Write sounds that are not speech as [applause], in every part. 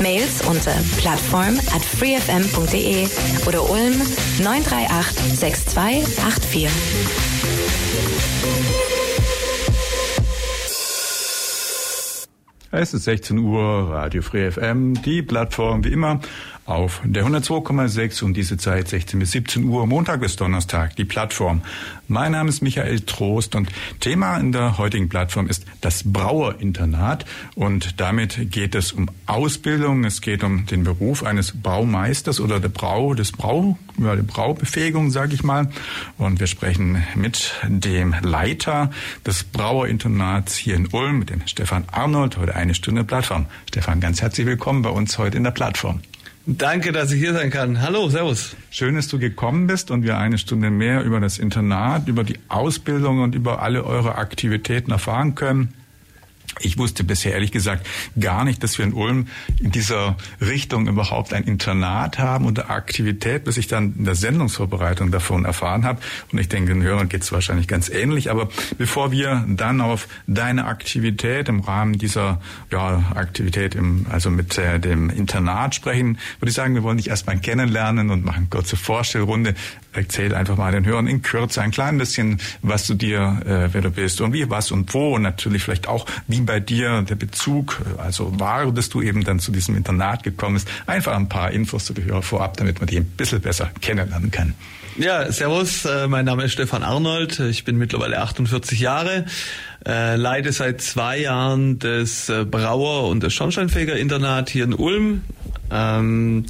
Mails unter plattform at freefm.de oder Ulm 938 6284. Es ist 16 Uhr, Radio Free FM, die Plattform wie immer auf der 102,6 um diese Zeit 16 bis 17 Uhr, Montag bis Donnerstag, die Plattform. Mein Name ist Michael Trost und Thema in der heutigen Plattform ist das Brauerinternat und damit geht es um Ausbildung, es geht um den Beruf eines Braumeisters oder der Brau, des Brau, ja, der Braubefähigung, sage ich mal. Und wir sprechen mit dem Leiter des Brauerinternats hier in Ulm, mit dem Stefan Arnold, heute eine Stunde Plattform. Stefan, ganz herzlich willkommen bei uns heute in der Plattform. Danke, dass ich hier sein kann. Hallo, Servus. Schön, dass du gekommen bist und wir eine Stunde mehr über das Internat, über die Ausbildung und über alle eure Aktivitäten erfahren können. Ich wusste bisher ehrlich gesagt gar nicht, dass wir in Ulm in dieser Richtung überhaupt ein Internat haben und eine Aktivität, bis ich dann in der Sendungsvorbereitung davon erfahren habe. Und ich denke, den Hörern geht es wahrscheinlich ganz ähnlich. Aber bevor wir dann auf deine Aktivität im Rahmen dieser ja, Aktivität im, also mit äh, dem Internat sprechen, würde ich sagen, wir wollen dich erstmal kennenlernen und machen eine kurze Vorstellrunde. Erzähl einfach mal den Hörern in Kürze ein klein bisschen, was du dir, äh, wer du bist und wie, was und wo und natürlich vielleicht auch, wie bei dir der Bezug, also war, dass du eben dann zu diesem Internat gekommen bist. Einfach ein paar Infos zu dir vorab, damit man dich ein bisschen besser kennenlernen kann. Ja, servus, äh, mein Name ist Stefan Arnold, ich bin mittlerweile 48 Jahre, äh, leite seit zwei Jahren das äh, Brauer- und das Schornsteinfeger-Internat hier in Ulm. Ähm,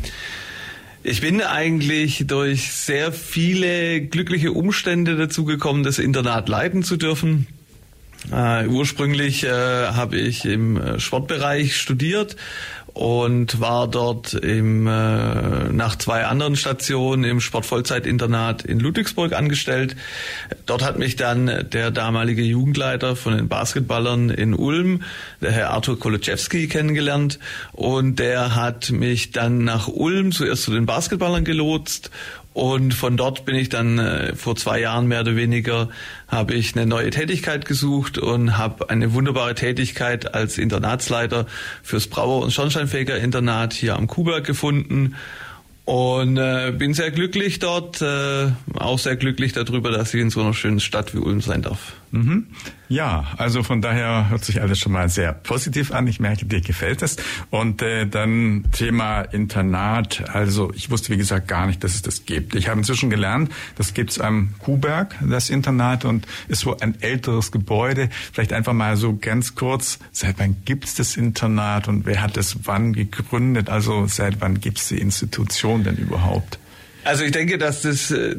ich bin eigentlich durch sehr viele glückliche Umstände dazu gekommen, das Internat leiten zu dürfen. Uh, ursprünglich äh, habe ich im äh, Sportbereich studiert und war dort im, äh, nach zwei anderen Stationen im Sportvollzeitinternat in Ludwigsburg angestellt. Dort hat mich dann der damalige Jugendleiter von den Basketballern in Ulm, der Herr Arthur Kolodczewski, kennengelernt und der hat mich dann nach Ulm zuerst zu den Basketballern gelotst und von dort bin ich dann äh, vor zwei Jahren mehr oder weniger, habe ich eine neue Tätigkeit gesucht und habe eine wunderbare Tätigkeit als Internatsleiter fürs Brauer- und Schornsteinfeger-Internat hier am Kuhberg gefunden und äh, bin sehr glücklich dort, äh, auch sehr glücklich darüber, dass ich in so einer schönen Stadt wie Ulm sein darf. Mhm. Ja, also von daher hört sich alles schon mal sehr positiv an. Ich merke, dir gefällt es. Und äh, dann Thema Internat. Also ich wusste, wie gesagt, gar nicht, dass es das gibt. Ich habe inzwischen gelernt, das gibt's am Kuhberg, das Internat, und ist wohl ein älteres Gebäude. Vielleicht einfach mal so ganz kurz, seit wann gibt's das Internat und wer hat es wann gegründet? Also seit wann gibt's die Institution denn überhaupt? Also ich denke, dass das äh,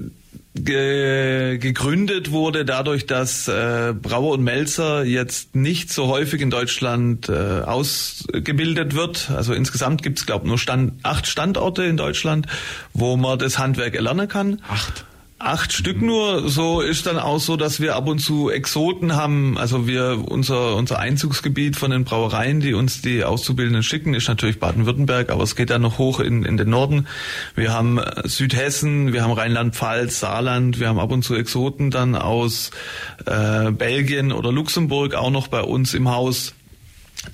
ge gegründet wurde dadurch, dass äh, Brauer und Melzer jetzt nicht so häufig in Deutschland äh, ausgebildet wird. Also insgesamt gibt es, glaube nur Stand, acht Standorte in Deutschland, wo man das Handwerk erlernen kann. Acht acht Stück nur. So ist dann auch so, dass wir ab und zu Exoten haben. Also wir unser unser Einzugsgebiet von den Brauereien, die uns die Auszubildenden schicken, ist natürlich Baden-Württemberg, aber es geht dann noch hoch in in den Norden. Wir haben äh, Südhessen, wir haben Rheinland-Pfalz, Saarland, wir haben ab und zu Exoten dann aus äh, Belgien oder Luxemburg auch noch bei uns im Haus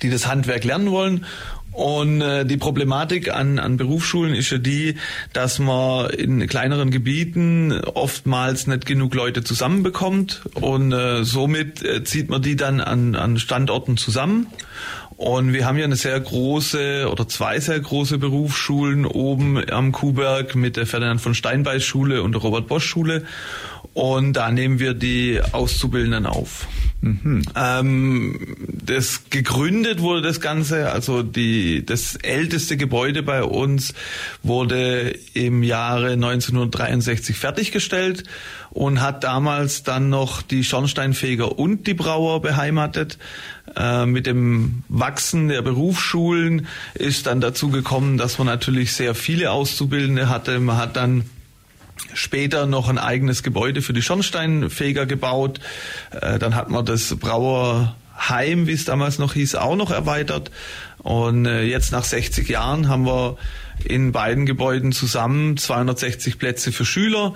die das Handwerk lernen wollen und äh, die Problematik an, an Berufsschulen ist ja die, dass man in kleineren Gebieten oftmals nicht genug Leute zusammenbekommt und äh, somit äh, zieht man die dann an, an Standorten zusammen. Und wir haben ja eine sehr große oder zwei sehr große Berufsschulen oben am Kuhberg mit der Ferdinand von Steinbeis Schule und der Robert Bosch Schule. Und da nehmen wir die Auszubildenden auf. Mhm. Ähm, das gegründet wurde das Ganze, also die, das älteste Gebäude bei uns wurde im Jahre 1963 fertiggestellt und hat damals dann noch die Schornsteinfeger und die Brauer beheimatet. Äh, mit dem Wachsen der Berufsschulen ist dann dazu gekommen, dass man natürlich sehr viele Auszubildende hatte. Man hat dann Später noch ein eigenes Gebäude für die Schornsteinfeger gebaut. Äh, dann hat man das Brauerheim, wie es damals noch hieß, auch noch erweitert. Und äh, jetzt nach 60 Jahren haben wir in beiden Gebäuden zusammen 260 Plätze für Schüler,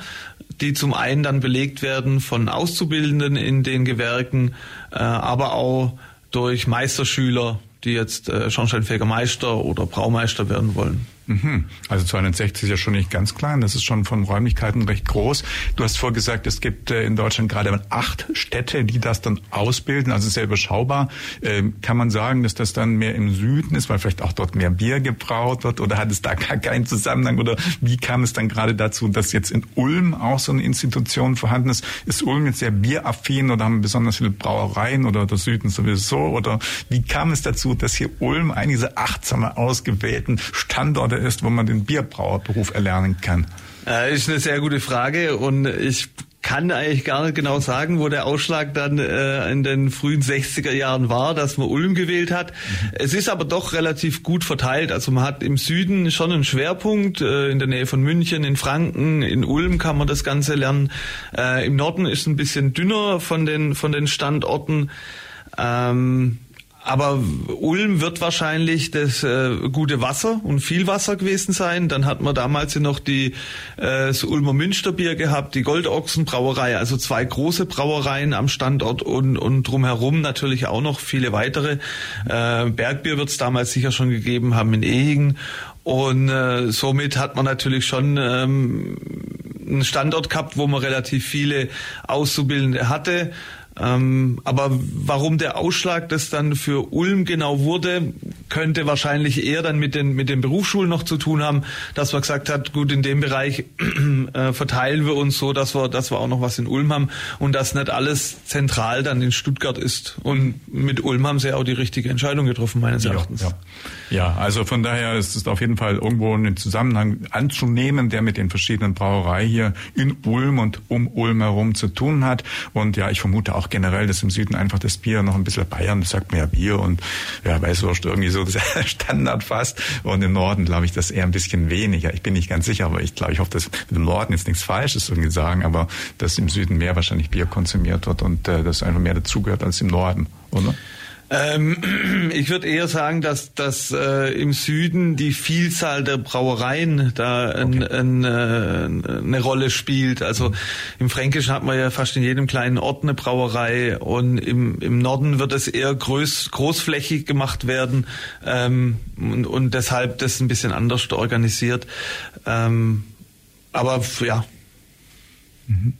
die zum einen dann belegt werden von Auszubildenden in den Gewerken, äh, aber auch durch Meisterschüler, die jetzt Schornsteinfegermeister oder Braumeister werden wollen. Mhm. Also 260 ist ja schon nicht ganz klein, das ist schon von Räumlichkeiten recht groß. Du hast vorgesagt, es gibt äh, in Deutschland gerade acht Städte, die das dann ausbilden, also sehr überschaubar. Ähm, kann man sagen, dass das dann mehr im Süden ist, weil vielleicht auch dort mehr Bier gebraut wird oder hat es da gar keinen Zusammenhang oder wie kam es dann gerade dazu, dass jetzt in Ulm auch so eine Institution vorhanden ist? Ist Ulm jetzt sehr bieraffin oder haben besonders viele Brauereien oder der Süden sowieso oder wie kam es dazu, dass hier Ulm einen dieser achtsame ausgewählten Standorte ist, wo man den Bierbrauerberuf erlernen kann? Äh, ist eine sehr gute Frage und ich kann eigentlich gar nicht genau sagen, wo der Ausschlag dann äh, in den frühen 60er Jahren war, dass man Ulm gewählt hat. Mhm. Es ist aber doch relativ gut verteilt. Also man hat im Süden schon einen Schwerpunkt, äh, in der Nähe von München, in Franken, in Ulm kann man das Ganze lernen. Äh, Im Norden ist es ein bisschen dünner von den, von den Standorten. Ähm, aber Ulm wird wahrscheinlich das äh, gute Wasser und viel Wasser gewesen sein. Dann hat man damals ja noch die äh, das Ulmer Münsterbier gehabt, die Goldochsenbrauerei, also zwei große Brauereien am Standort und, und drumherum natürlich auch noch viele weitere. Äh, Bergbier wird es damals sicher schon gegeben haben in Ehigen. Und äh, somit hat man natürlich schon ähm, einen Standort gehabt, wo man relativ viele Auszubildende hatte. Ähm, aber warum der Ausschlag das dann für Ulm genau wurde, könnte wahrscheinlich eher dann mit den, mit den Berufsschulen noch zu tun haben, dass man gesagt hat, gut, in dem Bereich [clears throat] äh, verteilen wir uns so, dass wir, dass wir auch noch was in Ulm haben und dass nicht alles zentral dann in Stuttgart ist. Und mit Ulm haben sie auch die richtige Entscheidung getroffen, meines Erachtens. Ja, ja. also von daher ist es auf jeden Fall irgendwo einen Zusammenhang anzunehmen, der mit den verschiedenen Brauereien hier in Ulm und um Ulm herum zu tun hat. Und ja, ich vermute auch generell, dass im Süden einfach das Bier noch ein bisschen Bayern, das sagt man ja Bier und ja, Weißwurst irgendwie so [laughs] das Standard fast. Und im Norden glaube ich das eher ein bisschen weniger. Ich bin nicht ganz sicher, aber ich glaube, ich hoffe, dass im Norden jetzt nichts Falsches irgendwie sagen, aber dass im Süden mehr wahrscheinlich Bier konsumiert wird und äh, das einfach mehr dazugehört als im Norden, oder? Ähm, [clears throat] ich würde eher sagen, dass, dass äh, im Süden die Vielzahl der Brauereien da ein, okay. ein, äh, eine Rolle spielt. Also im Fränkischen hat man ja fast in jedem kleinen Ort eine Brauerei und im, im Norden wird es eher groß, großflächig gemacht werden ähm, und, und deshalb das ein bisschen anders organisiert. Ähm, aber ja. Mhm.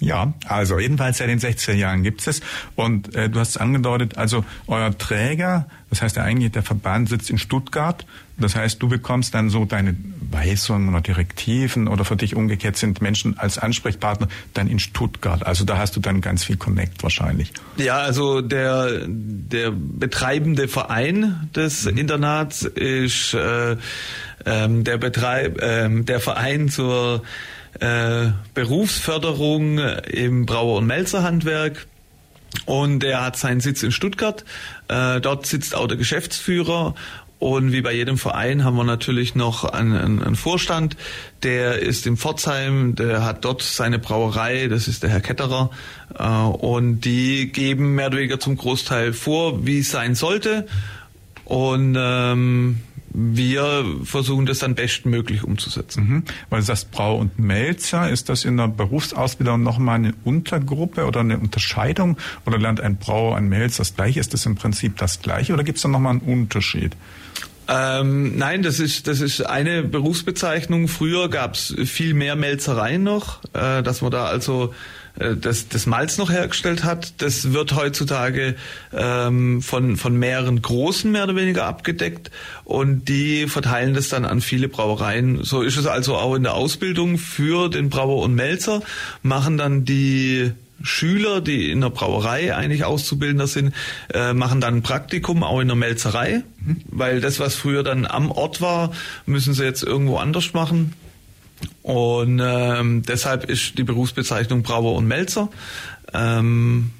Ja, also jedenfalls seit den 60er Jahren gibt es Und äh, du hast es angedeutet, also euer Träger, das heißt ja eigentlich der Verband sitzt in Stuttgart. Das heißt, du bekommst dann so deine Weisungen oder Direktiven oder für dich umgekehrt sind Menschen als Ansprechpartner dann in Stuttgart. Also da hast du dann ganz viel Connect wahrscheinlich. Ja, also der, der betreibende Verein des mhm. Internats ist äh, ähm, der, Betreib, äh, der Verein zur äh, Berufsförderung im Brauer- und Melzerhandwerk. Und er hat seinen Sitz in Stuttgart. Äh, dort sitzt auch der Geschäftsführer. Und wie bei jedem Verein haben wir natürlich noch einen, einen, Vorstand, der ist in Pforzheim, der hat dort seine Brauerei, das ist der Herr Ketterer. Äh, und die geben mehr oder weniger zum Großteil vor, wie es sein sollte. Und ähm, wir versuchen das dann bestmöglich umzusetzen. Mhm. Weil du sagst Brau und Melzer, ist das in der Berufsausbildung nochmal eine Untergruppe oder eine Unterscheidung? Oder lernt ein Brauer, ein Melzer das gleiche? Ist das im Prinzip das gleiche oder gibt es da nochmal einen Unterschied? Ähm, nein, das ist das ist eine Berufsbezeichnung. Früher gab es viel mehr Melzereien noch, äh, dass man da also äh, das, das Malz noch hergestellt hat. Das wird heutzutage ähm, von, von mehreren Großen mehr oder weniger abgedeckt und die verteilen das dann an viele Brauereien. So ist es also auch in der Ausbildung für den Brauer und Melzer, machen dann die Schüler, die in der Brauerei eigentlich Auszubildender sind, äh, machen dann ein Praktikum auch in der Melzerei, mhm. weil das, was früher dann am Ort war, müssen sie jetzt irgendwo anders machen. Und ähm, deshalb ist die Berufsbezeichnung Brauer und Melzer. Ähm,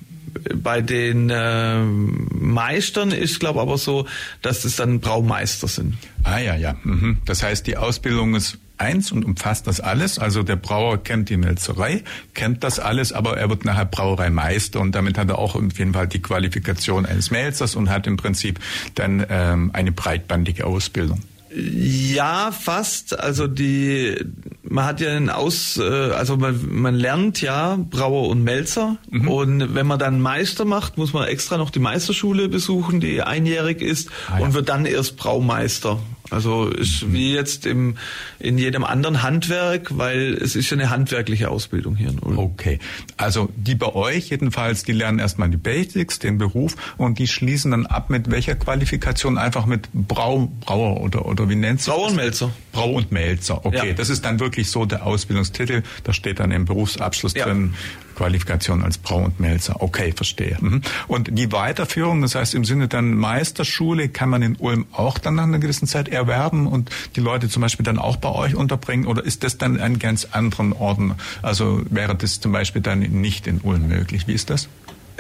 bei den äh, Meistern ist, glaube aber so, dass es dann Braumeister sind. Ah ja, ja. Mhm. Das heißt, die Ausbildung ist eins und umfasst das alles. Also der Brauer kennt die Melzerei, kennt das alles, aber er wird nachher Brauereimeister und damit hat er auch auf jeden Fall die Qualifikation eines Melzers und hat im Prinzip dann ähm, eine breitbandige Ausbildung. Ja, fast. Also die, man hat ja einen Aus, äh, also man, man lernt ja Brauer und Melzer mhm. und wenn man dann Meister macht, muss man extra noch die Meisterschule besuchen, die einjährig ist ah, ja. und wird dann erst Braumeister. Also ist wie jetzt im, in jedem anderen Handwerk, weil es ist ja eine handwerkliche Ausbildung hier in Ulm. Okay. Also die bei euch jedenfalls, die lernen erstmal die Basics, den Beruf und die schließen dann ab mit welcher Qualifikation? Einfach mit Brau, Brauer oder, oder wie nennt sich Brauer und Melzer. Brau und Melzer. Okay. Ja. Das ist dann wirklich so der Ausbildungstitel. Da steht dann im Berufsabschluss ja. drin, Qualifikation als Brau und Melzer. Okay, verstehe. Mhm. Und die Weiterführung, das heißt im Sinne dann Meisterschule, kann man in Ulm auch dann nach einer gewissen Zeit erwerben und die Leute zum Beispiel dann auch bei euch unterbringen oder ist das dann an ganz anderen Orten? Also wäre das zum Beispiel dann nicht in Ulm möglich? Wie ist das?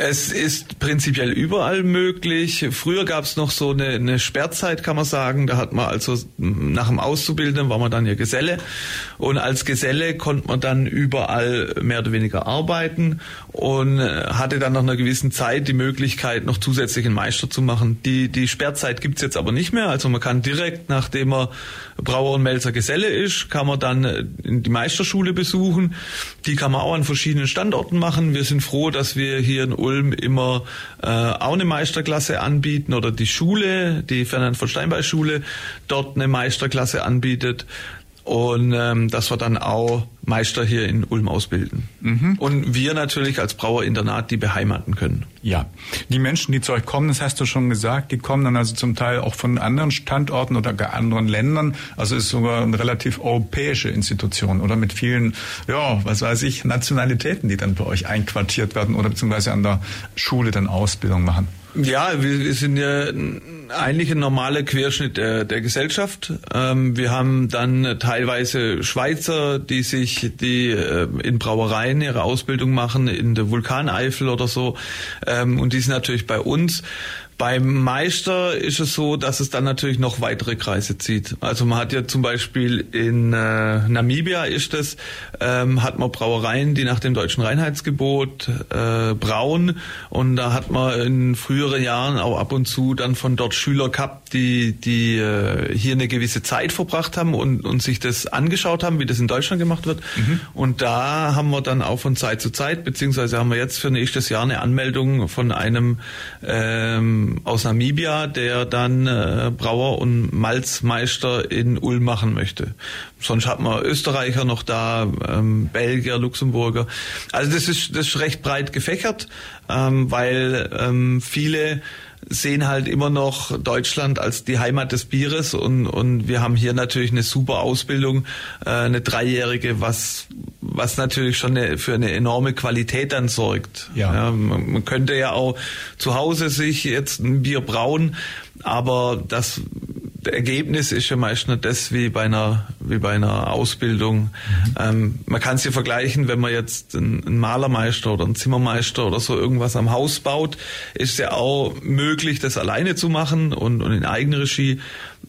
Es ist prinzipiell überall möglich. Früher gab es noch so eine, eine Sperrzeit, kann man sagen. Da hat man also nach dem Auszubildenden war man dann ja Geselle und als Geselle konnte man dann überall mehr oder weniger arbeiten und hatte dann nach einer gewissen Zeit die Möglichkeit, noch zusätzlich einen Meister zu machen. Die, die Sperrzeit gibt's jetzt aber nicht mehr. Also man kann direkt, nachdem man Brauer und Melzer Geselle ist, kann man dann äh, die Meisterschule besuchen. Die kann man auch an verschiedenen Standorten machen. Wir sind froh, dass wir hier in Ulm immer äh, auch eine Meisterklasse anbieten oder die Schule, die Fernand von Steinbeis Schule, dort eine Meisterklasse anbietet und ähm, dass wir dann auch Meister hier in Ulm ausbilden. Mhm. Und wir natürlich als Brauerinternat die beheimaten können. Ja, die Menschen, die zu euch kommen, das hast du schon gesagt, die kommen dann also zum Teil auch von anderen Standorten oder gar anderen Ländern. Also ist sogar eine relativ europäische Institution oder mit vielen, ja, was weiß ich, Nationalitäten, die dann bei euch einquartiert werden oder beziehungsweise an der Schule dann Ausbildung machen. Ja, wir sind ja eigentlich ein normaler Querschnitt der, der Gesellschaft. Ähm, wir haben dann teilweise Schweizer, die sich die äh, in Brauereien ihre Ausbildung machen, in der Vulkaneifel oder so. Ähm, und die sind natürlich bei uns. Beim Meister ist es so, dass es dann natürlich noch weitere Kreise zieht. Also man hat ja zum Beispiel in äh, Namibia ist es, ähm, hat man Brauereien, die nach dem deutschen Reinheitsgebot äh, brauen und da hat man in früheren Jahren auch ab und zu dann von dort Schüler gehabt, die die äh, hier eine gewisse Zeit verbracht haben und, und sich das angeschaut haben, wie das in Deutschland gemacht wird. Mhm. Und da haben wir dann auch von Zeit zu Zeit, beziehungsweise haben wir jetzt für nächstes Jahr eine Anmeldung von einem ähm, aus Namibia, der dann äh, Brauer und Malzmeister in Ulm machen möchte. Sonst hat man Österreicher noch da, ähm, Belgier, Luxemburger. Also das ist, das ist recht breit gefächert, ähm, weil ähm, viele sehen halt immer noch Deutschland als die Heimat des Bieres und, und wir haben hier natürlich eine super Ausbildung, äh, eine dreijährige, was, was natürlich schon eine, für eine enorme Qualität dann sorgt. Ja. ja man, man könnte ja auch zu Hause sich jetzt ein Bier brauen, aber das Ergebnis ist ja meist nicht das wie bei einer, wie bei einer Ausbildung. Mhm. Ähm, man kann es ja vergleichen, wenn man jetzt einen Malermeister oder einen Zimmermeister oder so irgendwas am Haus baut, ist ja auch möglich, das alleine zu machen und, und in Eigenregie.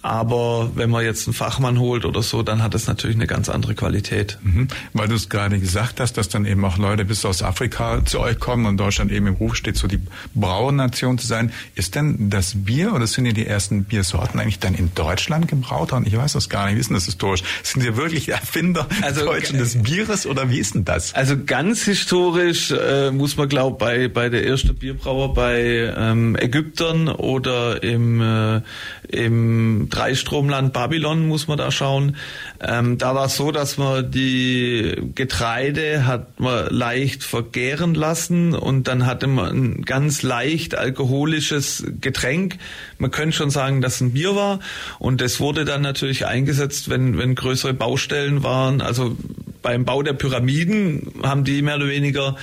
Aber wenn man jetzt einen Fachmann holt oder so, dann hat es natürlich eine ganz andere Qualität. Mhm. Weil du es gerade gesagt hast, dass dann eben auch Leute bis aus Afrika zu euch kommen und Deutschland eben im Ruf steht, so die Brauernation zu sein. Ist denn das Bier oder sind ja die ersten Biersorten eigentlich dann in Deutschland gebraut worden? Ich weiß das gar nicht. Wie ist denn das historisch? Sind ihr wirklich Erfinder also, Deutschen des Bieres oder wie ist denn das? Also ganz historisch äh, muss man glaube bei bei der ersten Bierbrauer bei ähm, Ägyptern oder im äh, im Dreistromland Babylon muss man da schauen. Ähm, da war es so, dass man die Getreide hat man leicht vergären lassen und dann hatte man ein ganz leicht alkoholisches Getränk. Man könnte schon sagen, dass ein Bier war und das wurde dann natürlich eingesetzt, wenn, wenn größere Baustellen waren. Also beim Bau der Pyramiden haben die mehr oder weniger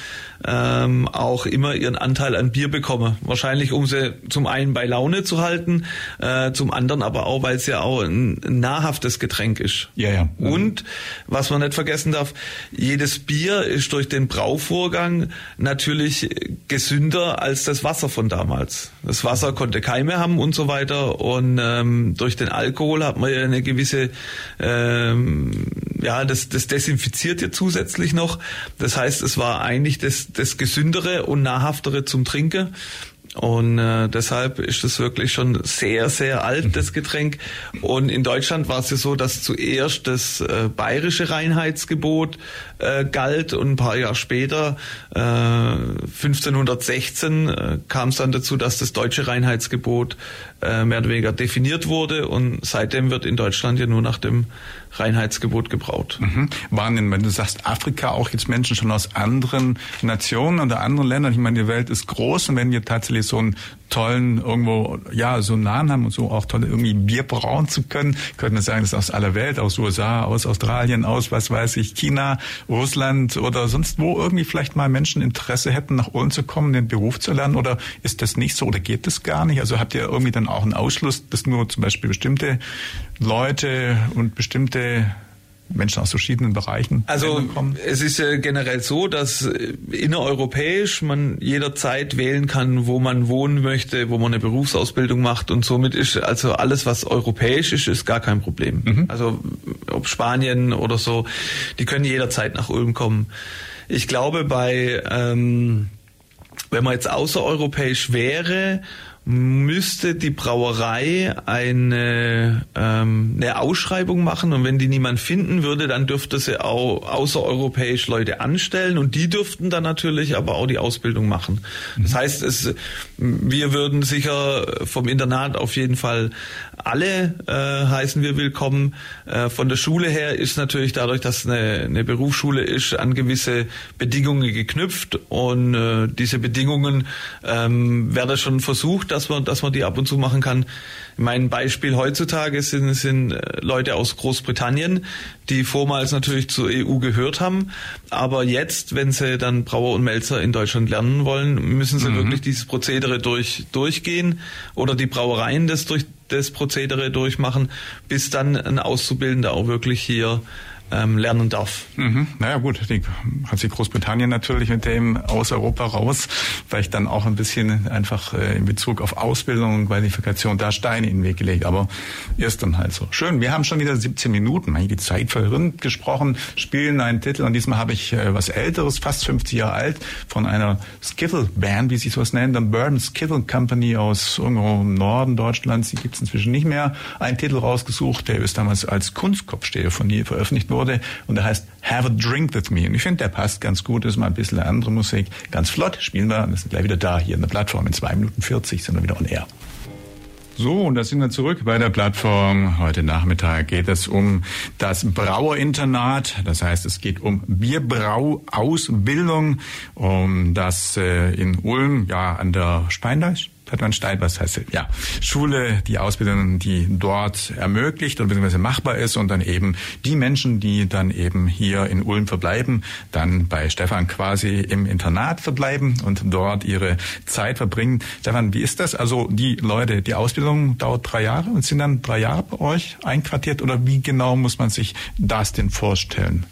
ähm, auch immer ihren Anteil an Bier bekommen. Wahrscheinlich, um sie zum einen bei Laune zu halten, äh, zum anderen aber auch, weil es ja auch ein, ein nahrhaftes Getränk ist. Ja, ja. Mhm. Und was man nicht vergessen darf, jedes Bier ist durch den Brauvorgang natürlich gesünder als das Wasser von damals. Das Wasser konnte Keime haben und so weiter und ähm, durch den Alkohol hat man ja eine gewisse ähm, ja, das, das desinfiziert ja zusätzlich noch. Das heißt, es war eigentlich das, das gesündere und nahrhaftere zum Trinken. Und äh, deshalb ist es wirklich schon sehr, sehr alt, das Getränk. Und in Deutschland war es ja so, dass zuerst das äh, bayerische Reinheitsgebot äh, galt und ein paar Jahre später, äh, 1516, äh, kam es dann dazu, dass das deutsche Reinheitsgebot äh, mehr oder weniger definiert wurde. Und seitdem wird in Deutschland ja nur nach dem Reinheitsgebot gebraut. Mhm. Waren denn, wenn du sagst Afrika, auch jetzt Menschen schon aus anderen Nationen oder anderen Ländern? Ich meine, die Welt ist groß und wenn wir tatsächlich so einen tollen irgendwo, ja, so Nahen haben und so auch tolle irgendwie Bier brauen zu können, könnten wir sagen, das ist aus aller Welt, aus USA, aus Australien, aus was weiß ich, China, Russland oder sonst wo irgendwie vielleicht mal Menschen Interesse hätten, nach Ulm zu kommen, den Beruf zu lernen oder ist das nicht so oder geht das gar nicht? Also habt ihr irgendwie dann auch einen Ausschluss, dass nur zum Beispiel bestimmte Leute und bestimmte Menschen aus verschiedenen Bereichen Also es ist ja generell so, dass innereuropäisch man jederzeit wählen kann, wo man wohnen möchte, wo man eine Berufsausbildung macht und somit ist also alles, was europäisch ist, ist gar kein Problem. Mhm. Also ob Spanien oder so, die können jederzeit nach Ulm kommen. Ich glaube, bei ähm, wenn man jetzt außereuropäisch wäre müsste die Brauerei eine, ähm, eine Ausschreibung machen und wenn die niemand finden würde, dann dürfte sie auch außereuropäisch Leute anstellen und die dürften dann natürlich aber auch die Ausbildung machen. Das mhm. heißt, es, wir würden sicher vom Internat auf jeden Fall alle äh, heißen wir willkommen. Äh, von der Schule her ist natürlich dadurch, dass eine, eine Berufsschule ist, an gewisse Bedingungen geknüpft und äh, diese Bedingungen ähm, werden schon versucht, dass man, dass man die ab und zu machen kann. Mein Beispiel heutzutage sind, sind äh, Leute aus Großbritannien, die vormals natürlich zur EU gehört haben, aber jetzt, wenn sie dann Brauer und Melzer in Deutschland lernen wollen, müssen sie mhm. wirklich dieses Prozedere durch, durchgehen oder die Brauereien das durch das Prozedere durchmachen, bis dann ein Auszubildender auch wirklich hier ähm, lernen darf. Mhm. Naja gut, die, hat sich Großbritannien natürlich mit dem aus Europa raus, vielleicht dann auch ein bisschen einfach äh, in Bezug auf Ausbildung und Qualifikation da Steine in den Weg gelegt, aber ist dann halt so. Schön, wir haben schon wieder 17 Minuten, die Zeit verrinnt gesprochen, spielen einen Titel und diesmal habe ich äh, was Älteres, fast 50 Jahre alt, von einer Skiffle-Band, wie sie sowas nennen, the Burden Skiffle Company aus irgendwo im Norden Deutschlands, die gibt es inzwischen nicht mehr, einen Titel rausgesucht, der ist damals als Kunstkopfsteher von ihr veröffentlicht worden wurde und der heißt Have a Drink With Me. Und ich finde, der passt ganz gut, ist mal ein bisschen andere Musik. Ganz flott, spielen wir und sind gleich wieder da, hier in der Plattform. In zwei Minuten 40 sind wir wieder on air. So, und da sind wir zurück bei der Plattform. Heute Nachmittag geht es um das Brauerinternat. Das heißt, es geht um Bierbrauausbildung, um das äh, in Ulm, ja, an der Steindeich, Stein, was heißt ja, Schule, die Ausbildung, die dort ermöglicht und beziehungsweise machbar ist und dann eben die Menschen, die dann eben hier in Ulm verbleiben, dann bei Stefan quasi im Internat verbleiben und dort ihre Zeit verbringen. Stefan, wie ist das? Also die Leute, die Ausbildung dauert drei Jahre und sind dann drei Jahre bei euch einquartiert oder wie genau muss man sich das denn vorstellen?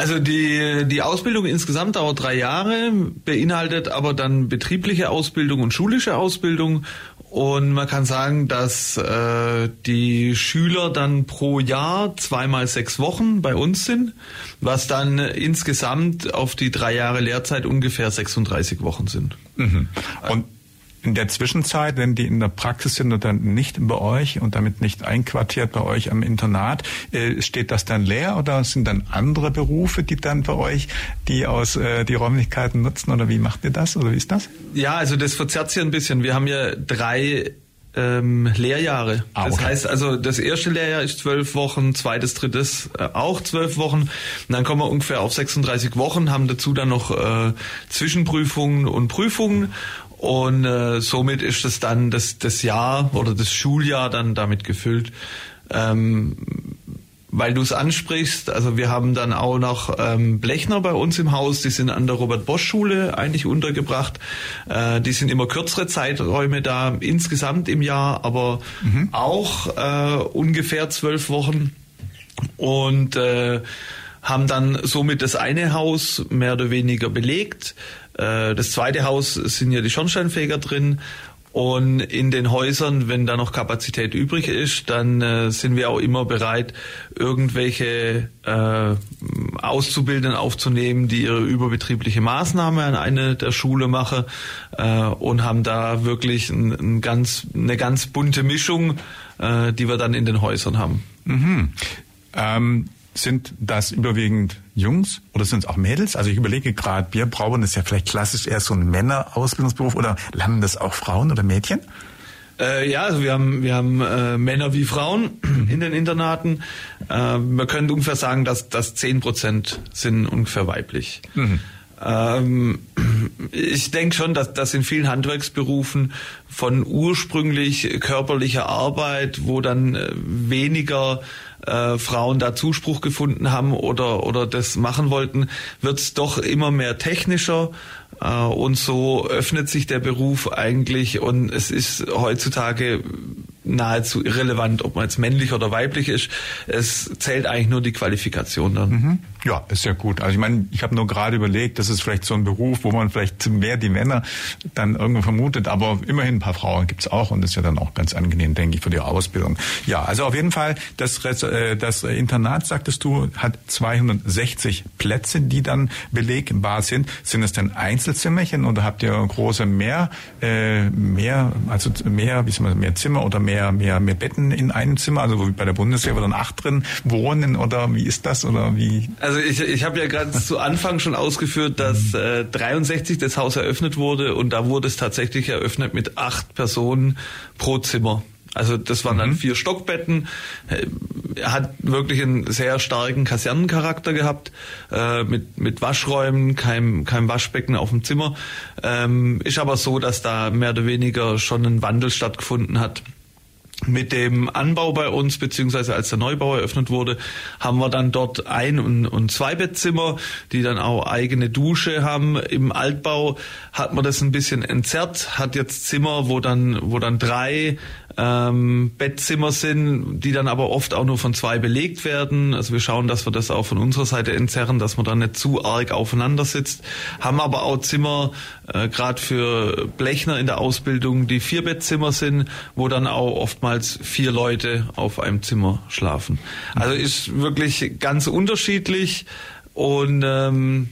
Also die, die Ausbildung insgesamt dauert drei Jahre, beinhaltet aber dann betriebliche Ausbildung und schulische Ausbildung. Und man kann sagen, dass äh, die Schüler dann pro Jahr zweimal sechs Wochen bei uns sind, was dann insgesamt auf die drei Jahre Lehrzeit ungefähr 36 Wochen sind. Mhm. Und in der Zwischenzeit, wenn die in der Praxis sind und dann nicht bei euch und damit nicht einquartiert bei euch am Internat, äh, steht das dann leer oder sind dann andere Berufe, die dann bei euch die aus äh, die Räumlichkeiten nutzen oder wie macht ihr das oder wie ist das? Ja, also das verzerrt sich ein bisschen. Wir haben ja drei ähm, Lehrjahre. Ah, okay. Das heißt also, das erste Lehrjahr ist zwölf Wochen, zweites, drittes äh, auch zwölf Wochen. Und dann kommen wir ungefähr auf 36 Wochen, haben dazu dann noch äh, Zwischenprüfungen und Prüfungen und äh, somit ist es dann das, das Jahr oder das Schuljahr dann damit gefüllt. Ähm, weil du es ansprichst, also wir haben dann auch noch ähm, Blechner bei uns im Haus, die sind an der Robert-Bosch-Schule eigentlich untergebracht. Äh, die sind immer kürzere Zeiträume da, insgesamt im Jahr, aber mhm. auch äh, ungefähr zwölf Wochen. Und äh, haben dann somit das eine Haus mehr oder weniger belegt. Äh, das zweite Haus sind ja die Schornsteinfeger drin und in den Häusern, wenn da noch Kapazität übrig ist, dann äh, sind wir auch immer bereit, irgendwelche äh, Auszubildenden aufzunehmen, die ihre überbetriebliche Maßnahme an eine der Schule machen äh, und haben da wirklich ein, ein ganz, eine ganz bunte Mischung, äh, die wir dann in den Häusern haben. Mhm. Ähm sind das überwiegend Jungs oder sind es auch Mädels? Also ich überlege gerade, Bierbrauen ist ja vielleicht klassisch eher so ein Männerausbildungsberuf oder lernen das auch Frauen oder Mädchen? Äh, ja, also wir haben wir haben äh, Männer wie Frauen [clears throat] in den Internaten. Äh, wir können ungefähr sagen, dass dass zehn Prozent sind ungefähr weiblich. Mhm. Ähm, [clears throat] ich denke schon, dass, dass in vielen Handwerksberufen von ursprünglich körperlicher Arbeit, wo dann äh, weniger äh, Frauen da Zuspruch gefunden haben oder, oder das machen wollten, wird es doch immer mehr technischer äh, und so öffnet sich der Beruf eigentlich und es ist heutzutage nahezu irrelevant, ob man jetzt männlich oder weiblich ist. Es zählt eigentlich nur die Qualifikation dann. Mhm. Ja, ist ja gut. Also ich meine, ich habe nur gerade überlegt, das ist vielleicht so ein Beruf, wo man vielleicht mehr die Männer dann irgendwo vermutet, aber immerhin ein paar Frauen gibt's auch und das ist ja dann auch ganz angenehm, denke ich, für die Ausbildung. Ja, also auf jeden Fall, das, äh, das Internat, sagtest du, hat 260 Plätze, die dann belegbar sind. Sind es denn Einzelzimmerchen oder habt ihr große mehr, äh, mehr, also mehr, wie man, mehr Zimmer oder mehr, mehr, mehr Betten in einem Zimmer, also bei der Bundeswehr, wo dann acht drin wohnen oder wie ist das oder wie? Also ich, ich habe ja gerade zu Anfang schon ausgeführt, dass äh, 63 das Haus eröffnet wurde und da wurde es tatsächlich eröffnet mit acht Personen pro Zimmer. Also das waren dann mhm. vier Stockbetten. Er hat wirklich einen sehr starken Kasernencharakter gehabt, äh, mit, mit Waschräumen, kein, kein Waschbecken auf dem Zimmer. Ähm, ist aber so, dass da mehr oder weniger schon ein Wandel stattgefunden hat mit dem Anbau bei uns, beziehungsweise als der Neubau eröffnet wurde, haben wir dann dort ein- und, und zwei Bettzimmer, die dann auch eigene Dusche haben. Im Altbau hat man das ein bisschen entzerrt, hat jetzt Zimmer, wo dann, wo dann drei ähm, Bettzimmer sind, die dann aber oft auch nur von zwei belegt werden. Also wir schauen, dass wir das auch von unserer Seite entzerren, dass man da nicht zu arg aufeinander sitzt. Haben aber auch Zimmer, äh, gerade für Blechner in der Ausbildung, die vier Bettzimmer sind, wo dann auch oftmals vier Leute auf einem Zimmer schlafen. Also ist wirklich ganz unterschiedlich und ähm,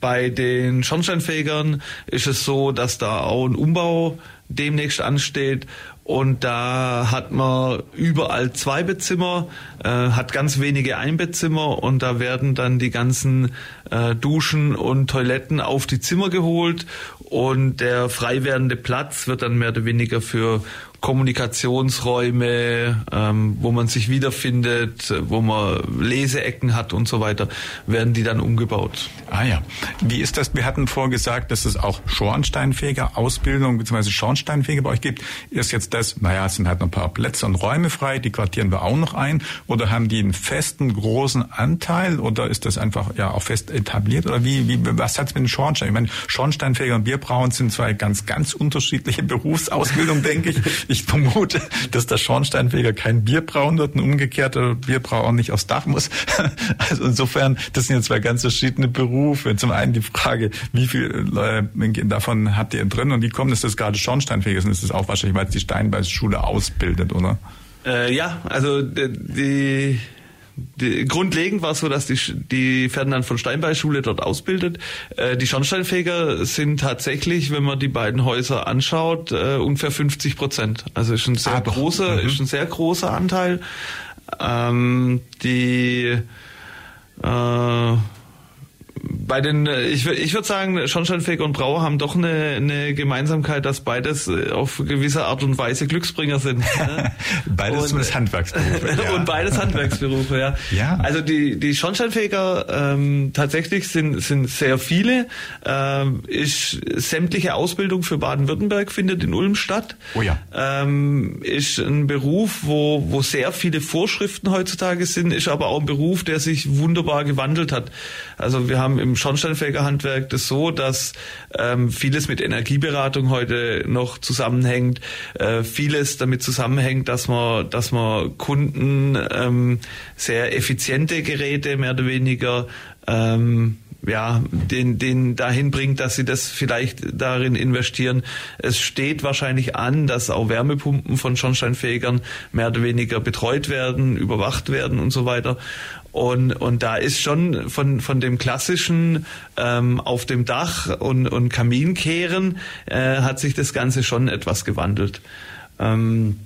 bei den Schornsteinfegern ist es so, dass da auch ein Umbau demnächst ansteht und da hat man überall zwei Bettzimmer, äh, hat ganz wenige Einbettzimmer und da werden dann die ganzen äh, Duschen und Toiletten auf die Zimmer geholt und der frei werdende Platz wird dann mehr oder weniger für Kommunikationsräume, ähm, wo man sich wiederfindet, wo man Leseecken hat und so weiter, werden die dann umgebaut. Ah ja. Wie ist das? Wir hatten vorgesagt, dass es auch Schornsteinfeger Ausbildung bzw. Schornsteinfeger bei euch gibt. Ist jetzt das, naja, es sind halt noch ein paar Plätze und Räume frei, die quartieren wir auch noch ein. Oder haben die einen festen großen Anteil oder ist das einfach ja auch fest etabliert? Oder wie, wie was hat's mit den Schornstein? Ich meine, Schornsteinfeger und Bierbrauen sind zwei ganz, ganz unterschiedliche [laughs] Berufsausbildungen, denke ich. Ich vermute, dass der Schornsteinfeger kein Bier brauen wird und umgekehrt der Bierbrauer nicht aufs Dach muss. [laughs] Also insofern, das sind ja zwei ganz verschiedene Berufe. Zum einen die Frage, wie viel äh, davon habt ihr drin und wie kommt es, dass gerade Schornsteinfeger sind? Das ist auch wahrscheinlich, weil es die Steinbeißschule ausbildet, oder? Äh, ja, also die die, grundlegend war es so, dass die, die Ferdinand von Steinbeil Schule dort ausbildet. Äh, die Schornsteinfeger sind tatsächlich, wenn man die beiden Häuser anschaut, äh, ungefähr 50 Prozent. Also ist ein sehr ah, großer, mhm. ist ein sehr großer Anteil. Ähm, die äh, bei den, äh, ich, ich würde sagen, Schornsteinfeger und Brauer haben doch eine, eine Gemeinsamkeit, dass beides äh, auf gewisse Art und Weise Glücksbringer sind. Ne? [laughs] beides und, zumindest Handwerksberufe. [laughs] Ja. und beides Handwerksberufe, ja. ja. Also die, die Schornsteinfeger ähm, tatsächlich sind, sind sehr viele. Ähm, ist sämtliche Ausbildung für Baden-Württemberg findet in Ulm statt. Oh ja. Ähm, ist ein Beruf, wo, wo sehr viele Vorschriften heutzutage sind, ist aber auch ein Beruf, der sich wunderbar gewandelt hat. Also wir haben im Schornsteinfegerhandwerk das so, dass ähm, vieles mit Energieberatung heute noch zusammenhängt, äh, vieles damit zusammenhängt, dass man, dass man Kunden ähm, sehr effiziente Geräte mehr oder weniger ähm, ja, den, den dahin bringt, dass sie das vielleicht darin investieren. Es steht wahrscheinlich an, dass auch Wärmepumpen von Schornsteinfegern mehr oder weniger betreut werden, überwacht werden und so weiter. Und, und da ist schon von, von dem klassischen ähm, auf dem Dach und, und Kaminkehren äh, hat sich das Ganze schon etwas gewandelt. Ähm,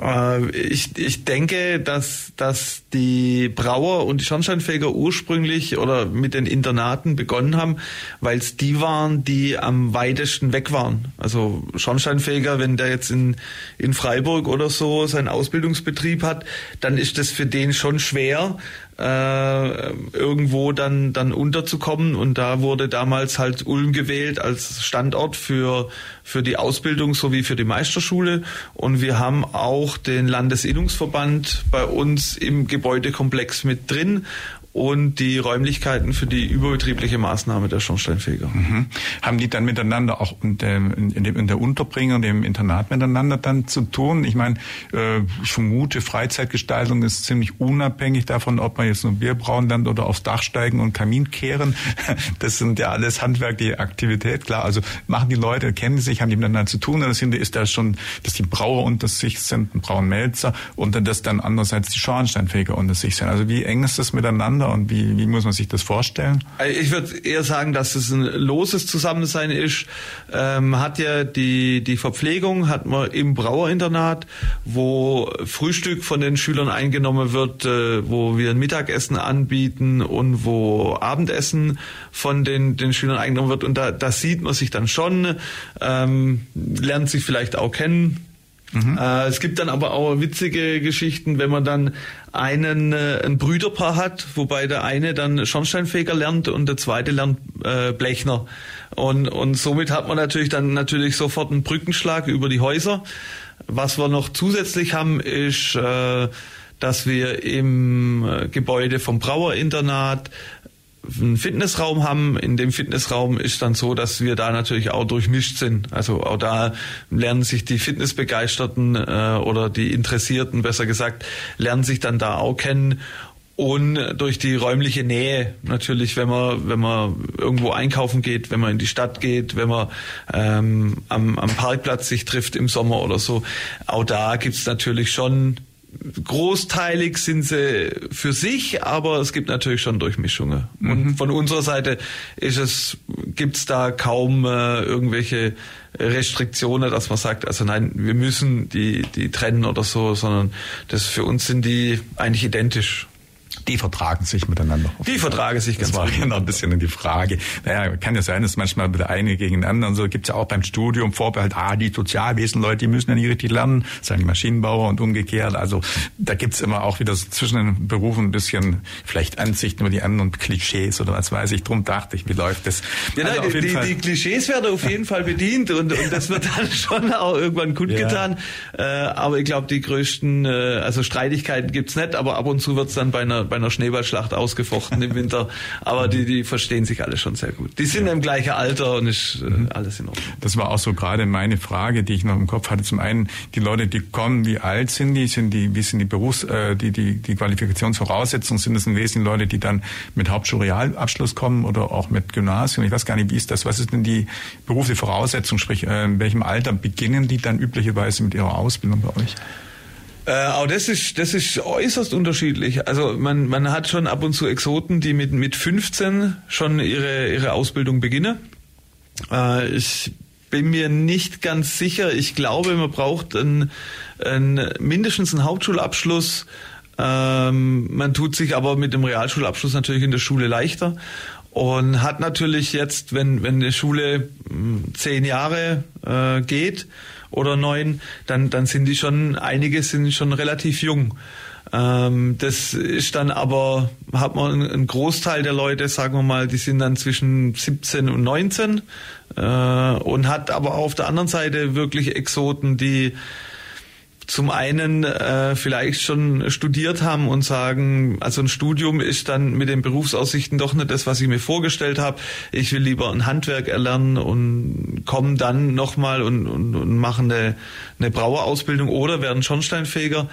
äh, ich, ich denke, dass, dass die Brauer und die Schornsteinfeger ursprünglich oder mit den Internaten begonnen haben, weil es die waren, die am weitesten weg waren. Also Schornsteinfeger, wenn der jetzt in, in Freiburg oder so seinen Ausbildungsbetrieb hat, dann ist das für den schon schwer, äh, irgendwo dann dann unterzukommen und da wurde damals halt Ulm gewählt als Standort für für die Ausbildung sowie für die Meisterschule und wir haben auch den Landesinnungsverband bei uns im Gebäudekomplex mit drin und die Räumlichkeiten für die überbetriebliche Maßnahme der Schornsteinfeger. Mhm. Haben die dann miteinander auch in, der, in, in der Unterbringung, dem Internat miteinander dann zu tun? Ich meine, äh, ich vermute, Freizeitgestaltung ist ziemlich unabhängig davon, ob man jetzt nur Bier brauen lernt oder aufs Dach steigen und Kamin kehren. [laughs] Das sind ja alles handwerkliche Aktivität, klar. Also machen die Leute, kennen sich, haben die miteinander zu tun oder sind, ist da schon, dass die Brauer unter sich sind, ein Brauenmelzer und dann das dann andererseits die Schornsteinfeger unter sich sind. Also wie eng ist das miteinander? und wie, wie muss man sich das vorstellen? Also ich würde eher sagen, dass es ein loses Zusammensein ist. Ähm, hat ja die, die Verpflegung hat man im Brauerinternat, wo Frühstück von den Schülern eingenommen wird, äh, wo wir ein Mittagessen anbieten und wo Abendessen von den, den Schülern eingenommen wird. Und da, da sieht man sich dann schon, ähm, lernt sich vielleicht auch kennen Mhm. Äh, es gibt dann aber auch witzige Geschichten, wenn man dann einen äh, ein Brüderpaar hat, wobei der eine dann Schornsteinfeger lernt und der zweite lernt äh, Blechner. Und, und somit hat man natürlich dann natürlich sofort einen Brückenschlag über die Häuser. Was wir noch zusätzlich haben, ist äh, dass wir im äh, Gebäude vom Brauerinternat einen Fitnessraum haben. In dem Fitnessraum ist dann so, dass wir da natürlich auch durchmischt sind. Also auch da lernen sich die Fitnessbegeisterten äh, oder die Interessierten, besser gesagt, lernen sich dann da auch kennen. Und durch die räumliche Nähe natürlich, wenn man wenn man irgendwo einkaufen geht, wenn man in die Stadt geht, wenn man ähm, am, am Parkplatz sich trifft im Sommer oder so, auch da gibt's natürlich schon großteilig sind sie für sich, aber es gibt natürlich schon Durchmischungen. Mhm. Und von unserer Seite ist es, gibt's da kaum äh, irgendwelche Restriktionen, dass man sagt, also nein, wir müssen die, die trennen oder so, sondern das für uns sind die eigentlich identisch. Die vertragen sich miteinander. Die vertragen sich ganz Das war ja noch ein bisschen die Frage. Naja, kann ja sein, dass manchmal der eine gegen den anderen, so gibt's ja auch beim Studium Vorbehalt, ah, die Sozialwesenleute, die müssen ja nicht richtig lernen, sagen die Maschinenbauer und umgekehrt. Also da gibt's immer auch wieder so zwischen den Berufen ein bisschen vielleicht Ansichten über die anderen Klischees oder was weiß ich. Drum dachte ich, wie läuft das? Ja, also nein, die, die, Klischees werden auf jeden Fall bedient und, und das wird dann [laughs] schon auch irgendwann kundgetan. Ja. Äh, aber ich glaube, die größten, äh, also Streitigkeiten gibt's nicht, aber ab und zu wird's dann bei einer bei einer Schneeballschlacht ausgefochten im Winter. Aber die, die verstehen sich alle schon sehr gut. Die sind ja. im gleichen Alter und ist äh, mhm. alles in Ordnung. Das war auch so gerade meine Frage, die ich noch im Kopf hatte. Zum einen, die Leute, die kommen, wie alt sind die? Sind die, wie sind die Berufs-, äh, die, die, die Qualifikationsvoraussetzungen? Sind es im Wesentlichen Leute, die dann mit Hauptschulrealabschluss kommen oder auch mit Gymnasium? Ich weiß gar nicht, wie ist das? Was ist denn die berufliche Voraussetzung? Sprich, äh, in welchem Alter beginnen die dann üblicherweise mit ihrer Ausbildung bei euch? Äh, auch das ist, das ist äußerst unterschiedlich. Also man, man hat schon ab und zu Exoten, die mit, mit 15 schon ihre, ihre Ausbildung beginnen. Äh, ich bin mir nicht ganz sicher. Ich glaube, man braucht einen, einen, mindestens einen Hauptschulabschluss. Ähm, man tut sich aber mit dem Realschulabschluss natürlich in der Schule leichter. und hat natürlich jetzt, wenn, wenn eine Schule hm, zehn Jahre äh, geht oder neun, dann, dann sind die schon, einige sind schon relativ jung. Ähm, das ist dann aber, hat man einen Großteil der Leute, sagen wir mal, die sind dann zwischen 17 und 19 äh, und hat aber auf der anderen Seite wirklich Exoten, die zum einen äh, vielleicht schon studiert haben und sagen, also ein Studium ist dann mit den Berufsaussichten doch nicht das, was ich mir vorgestellt habe. Ich will lieber ein Handwerk erlernen und kommen dann nochmal und, und, und machen eine, eine Brauerausbildung oder werden Schornsteinfeger.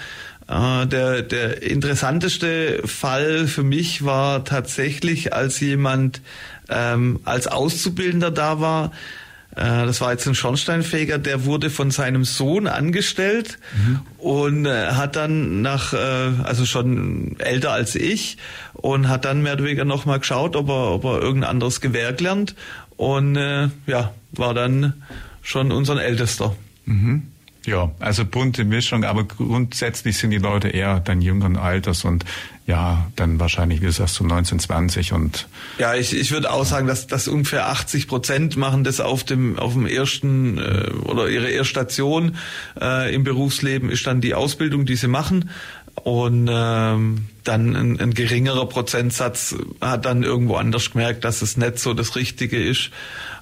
Äh, der, der interessanteste Fall für mich war tatsächlich, als jemand ähm, als Auszubildender da war, das war jetzt ein Schornsteinfeger, der wurde von seinem Sohn angestellt mhm. und äh, hat dann nach, äh, also schon älter als ich, und hat dann mehr oder weniger nochmal geschaut, ob er, ob er irgendein anderes Gewerk lernt und ja, war dann schon unser Ältester. Mhm. Ja, also bunte Mischung, aber grundsätzlich sind die Leute eher dann jüngeren Alters und ja, dann wahrscheinlich, wie du sagst, so 1920 und. Ja, ich, ich würde auch sagen, dass, dass ungefähr 80 Prozent machen das auf dem, auf dem ersten äh, oder ihre erste Station äh, im Berufsleben ist dann die Ausbildung, die sie machen. Und ähm, dann ein, ein geringerer Prozentsatz hat dann irgendwo anders gemerkt, dass es nicht so das Richtige ist.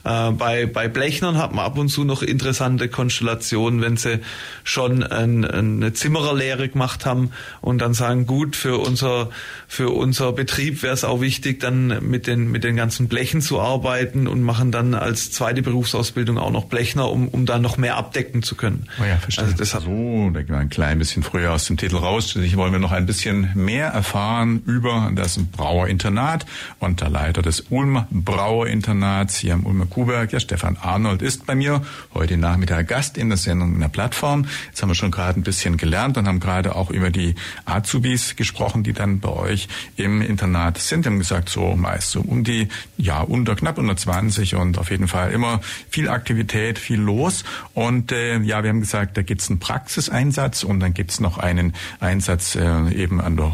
Äh, bei, bei Blechnern hat man ab und zu noch interessante Konstellationen, wenn sie schon ein, eine Zimmererlehre gemacht haben und dann sagen, gut, für unser, für unser Betrieb wäre es auch wichtig, dann mit den, mit den ganzen Blechen zu arbeiten und machen dann als zweite Berufsausbildung auch noch Blechner, um, um da noch mehr abdecken zu können. Oh ja, verstehe. Also das so, da gehen wir ein klein bisschen früher aus dem Titel raus. Ich wollen wir noch ein bisschen mehr erfahren über das Brauerinternat und der Leiter des Ulmer Brauerinternats hier im Ulmer Kuhberg, ja, Stefan Arnold, ist bei mir heute Nachmittag Gast in der Sendung in der Plattform. Jetzt haben wir schon gerade ein bisschen gelernt und haben gerade auch über die Azubis gesprochen, die dann bei euch im Internat sind. Wir haben gesagt, so meist so um die, ja, unter knapp unter 20 und auf jeden Fall immer viel Aktivität, viel los. Und äh, ja, wir haben gesagt, da gibt's einen Praxiseinsatz und dann gibt's noch einen Einsatz äh, eben an der,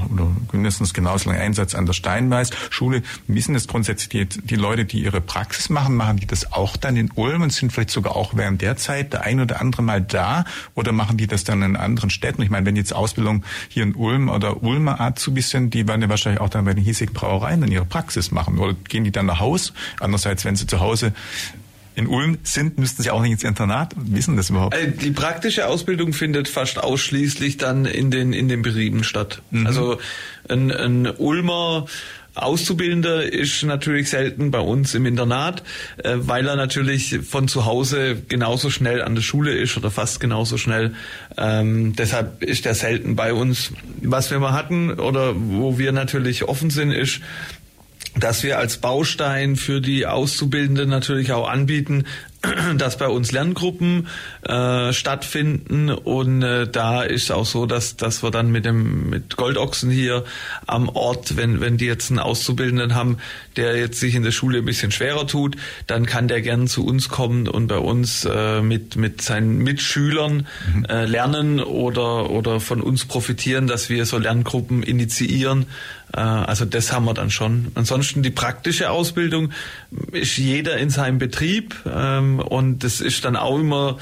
mindestens genauso lange Einsatz an der Steinweiß Schule. Wie sind das grundsätzlich die, die Leute, die ihre Praxis machen, machen die das auch dann in Ulm und sind vielleicht sogar auch während der Zeit der ein oder andere mal da oder machen die das dann in anderen Städten? Ich meine, wenn jetzt Ausbildung hier in Ulm oder Ulmer Azubis sind, die werden ja wahrscheinlich auch dann bei den hiesigen Brauereien dann ihre Praxis machen oder gehen die dann nach Haus? Andererseits, wenn sie zu Hause in Ulm sind, müssten sie auch nicht ins Internat wissen das überhaupt? Äh, die praktische Ausbildung findet fast ausschließlich dann in den in den Betrieben statt. Mhm. Also ein, ein Ulmer Auszubildender ist natürlich selten bei uns im Internat, äh, weil er natürlich von zu Hause genauso schnell an der Schule ist oder fast genauso schnell. Ähm, deshalb ist er selten bei uns. Was wir mal hatten oder wo wir natürlich offen sind, ist, dass wir als Baustein für die Auszubildenden natürlich auch anbieten, [clears throat] dass bei uns Lerngruppen äh, stattfinden und äh, da ist auch so, dass dass wir dann mit dem mit Goldochsen hier am Ort, wenn wenn die jetzt einen Auszubildenden haben, der jetzt sich in der Schule ein bisschen schwerer tut, dann kann der gern zu uns kommen und bei uns äh, mit mit seinen Mitschülern mhm. äh, lernen oder oder von uns profitieren, dass wir so Lerngruppen initiieren. Äh, also das haben wir dann schon. Ansonsten die praktische Ausbildung ist jeder in seinem Betrieb. Ähm, und das ist dann auch immer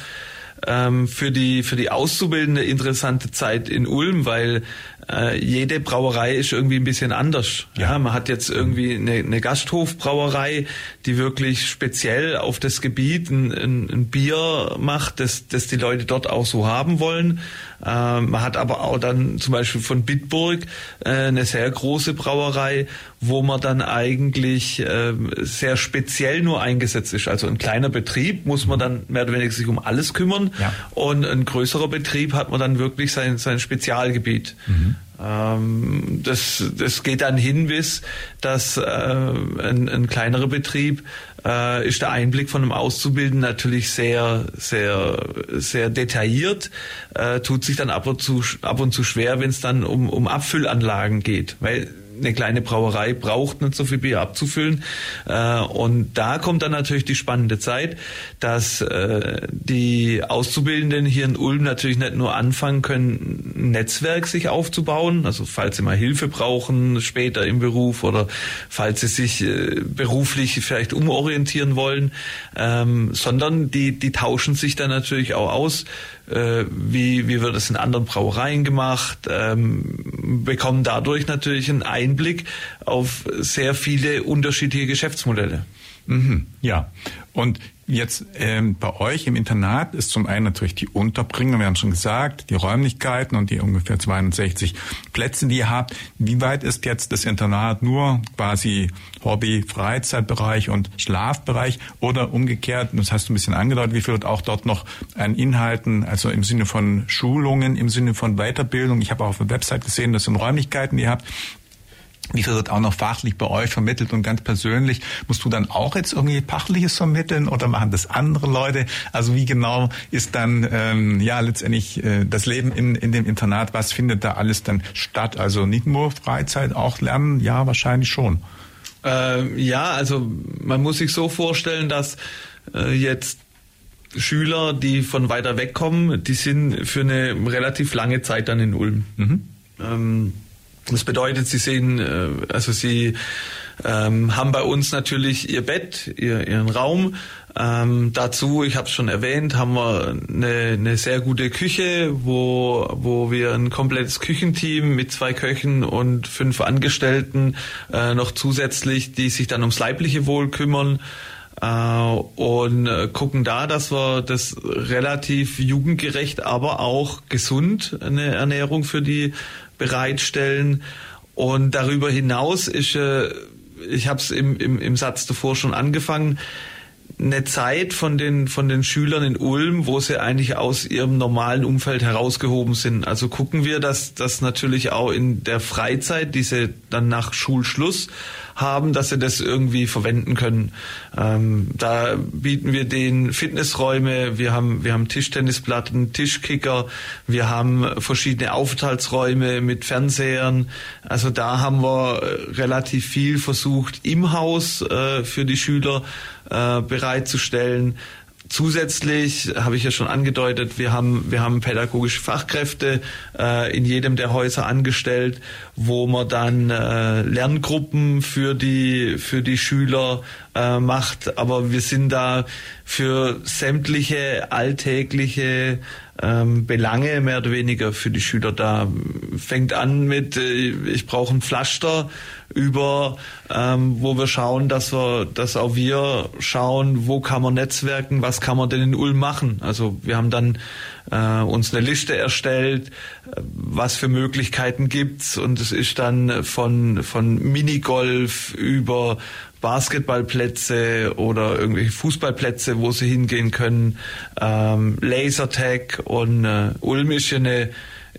ähm, für die für die Auszubildende interessante Zeit in Ulm, weil äh, jede Brauerei ist irgendwie ein bisschen anders. Ja, ja man hat jetzt irgendwie eine, eine, Gasthofbrauerei, die wirklich speziell auf das Gebiet ein, ein, ein Bier macht, das, das die Leute dort auch so haben wollen. Äh, man hat aber auch dann zum Beispiel von Bitburg äh, eine sehr große Brauerei, wo man dann eigentlich äh, sehr speziell nur eingesetzt ist. Also ein kleiner Betrieb muss man dann mehr oder weniger sich um alles kümmern ja. und ein größerer Betrieb hat man dann wirklich sein, sein Spezialgebiet. Mhm. Ähm, das, das geht dann hin bis, dass äh, ein, ein kleinerer Betrieb äh, ist der Einblick von einem Auszubildenden natürlich sehr, sehr, sehr detailliert, äh, tut sich dann ab und zu, ab und zu schwer, wenn es dann um, um Abfüllanlagen geht, weil eine kleine Brauerei braucht nicht so viel Bier abzufüllen. Äh, und da kommt dann natürlich die spannende Zeit, dass äh, die Auszubildenden hier in Ulm natürlich nicht nur anfangen können, ein Netzwerk sich aufzubauen, also falls sie mal Hilfe brauchen später im Beruf oder falls sie sich äh, beruflich vielleicht umorientieren wollen, ähm, sondern die, die tauschen sich dann natürlich auch aus äh, wie, wie wird es in anderen Brauereien gemacht, ähm, bekommen dadurch natürlich einen Einblick auf sehr viele unterschiedliche Geschäftsmodelle. Mhm, ja, und jetzt ähm, bei euch im Internat ist zum einen natürlich die Unterbringung, wir haben schon gesagt, die Räumlichkeiten und die ungefähr 62 Plätze, die ihr habt. Wie weit ist jetzt das Internat nur quasi Hobby, Freizeitbereich und Schlafbereich oder umgekehrt, das hast du ein bisschen angedeutet, wie viel wird auch dort noch an Inhalten, also im Sinne von Schulungen, im Sinne von Weiterbildung. Ich habe auch auf der Website gesehen, das sind Räumlichkeiten, die ihr habt. Wie viel wird auch noch fachlich bei euch vermittelt und ganz persönlich? Musst du dann auch jetzt irgendwie fachliches vermitteln oder machen das andere Leute? Also wie genau ist dann ähm, ja letztendlich äh, das Leben in, in dem Internat? Was findet da alles dann statt? Also nicht nur Freizeit, auch Lernen? Ja, wahrscheinlich schon. Äh, ja, also man muss sich so vorstellen, dass äh, jetzt Schüler, die von weiter weg kommen, die sind für eine relativ lange Zeit dann in Ulm. Mhm. Ähm, das bedeutet, sie sehen, äh, also sie ähm, haben bei uns natürlich ihr Bett, ihr, ihren Raum. Ähm, dazu, ich habe es schon erwähnt, haben wir eine, eine sehr gute Küche, wo, wo wir ein komplettes Küchenteam mit zwei Köchen und fünf Angestellten äh, noch zusätzlich, die sich dann ums leibliche Wohl kümmern äh, und äh, gucken da, dass wir das relativ jugendgerecht, aber auch gesund eine Ernährung für die bereitstellen. Und darüber hinaus ist, äh, ich habe es im, im, im Satz davor schon angefangen, eine Zeit von den, von den Schülern in Ulm, wo sie eigentlich aus ihrem normalen Umfeld herausgehoben sind. Also gucken wir, dass das natürlich auch in der Freizeit, die sie dann nach Schulschluss haben, dass sie das irgendwie verwenden können. Ähm, da bieten wir den Fitnessräume, wir haben, wir haben Tischtennisplatten, Tischkicker, wir haben verschiedene Aufenthaltsräume mit Fernsehern. Also da haben wir relativ viel versucht im Haus äh, für die Schüler äh, bereitzustellen. Zusätzlich habe ich ja schon angedeutet, wir haben, wir haben pädagogische Fachkräfte äh, in jedem der Häuser angestellt, wo man dann äh, Lerngruppen für die, für die Schüler äh, macht. Aber wir sind da für sämtliche alltägliche ähm, Belange mehr oder weniger für die Schüler da. Fängt an mit, äh, ich brauche ein Pflaster über, ähm, wo wir schauen, dass wir, dass auch wir schauen, wo kann man netzwerken, was kann man denn in Ulm machen. Also wir haben dann äh, uns eine Liste erstellt, äh, was für Möglichkeiten gibt's und es ist dann von von Minigolf über Basketballplätze oder irgendwelche Fußballplätze, wo sie hingehen können, ähm, Lasertag und äh, Ulm ist eine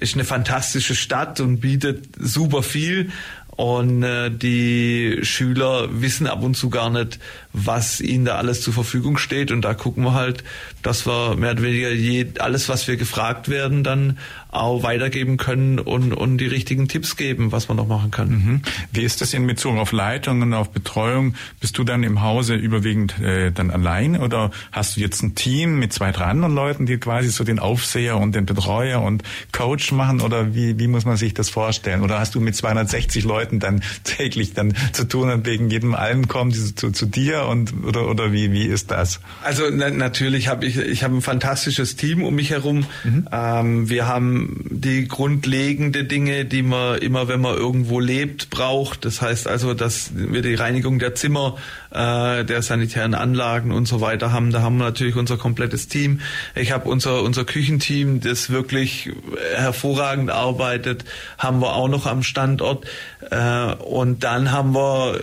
ist eine fantastische Stadt und bietet super viel. Und äh, die Schüler wissen ab und zu gar nicht, was ihnen da alles zur Verfügung steht. Und da gucken wir halt, dass wir mehr oder weniger je, alles, was wir gefragt werden, dann auch weitergeben können und, und die richtigen Tipps geben, was man noch machen kann. Mhm. Wie ist das in Bezug auf Leitung und auf Betreuung? Bist du dann im Hause überwiegend äh, dann allein oder hast du jetzt ein Team mit zwei, drei anderen Leuten, die quasi so den Aufseher und den Betreuer und Coach machen oder wie, wie muss man sich das vorstellen? Oder hast du mit 260 Leuten dann [laughs] täglich dann zu tun und wegen jedem allen kommen die zu, zu dir und oder, oder wie, wie ist das? Also na, natürlich habe ich, ich habe ein fantastisches Team um mich herum. Mhm. Ähm, wir haben die grundlegende Dinge, die man immer, wenn man irgendwo lebt, braucht. Das heißt also, dass wir die Reinigung der Zimmer, äh, der sanitären Anlagen und so weiter haben. Da haben wir natürlich unser komplettes Team. Ich habe unser unser Küchenteam, das wirklich hervorragend arbeitet, haben wir auch noch am Standort. Äh, und dann haben wir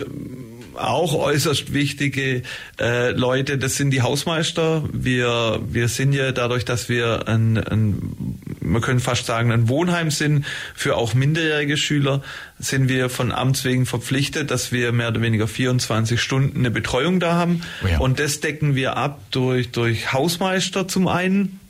auch äußerst wichtige äh, Leute, das sind die Hausmeister. Wir, wir sind ja dadurch, dass wir ein, ein, man können fast sagen, ein Wohnheim sind für auch minderjährige Schüler, sind wir von Amts wegen verpflichtet, dass wir mehr oder weniger 24 Stunden eine Betreuung da haben. Oh ja. Und das decken wir ab durch, durch Hausmeister zum einen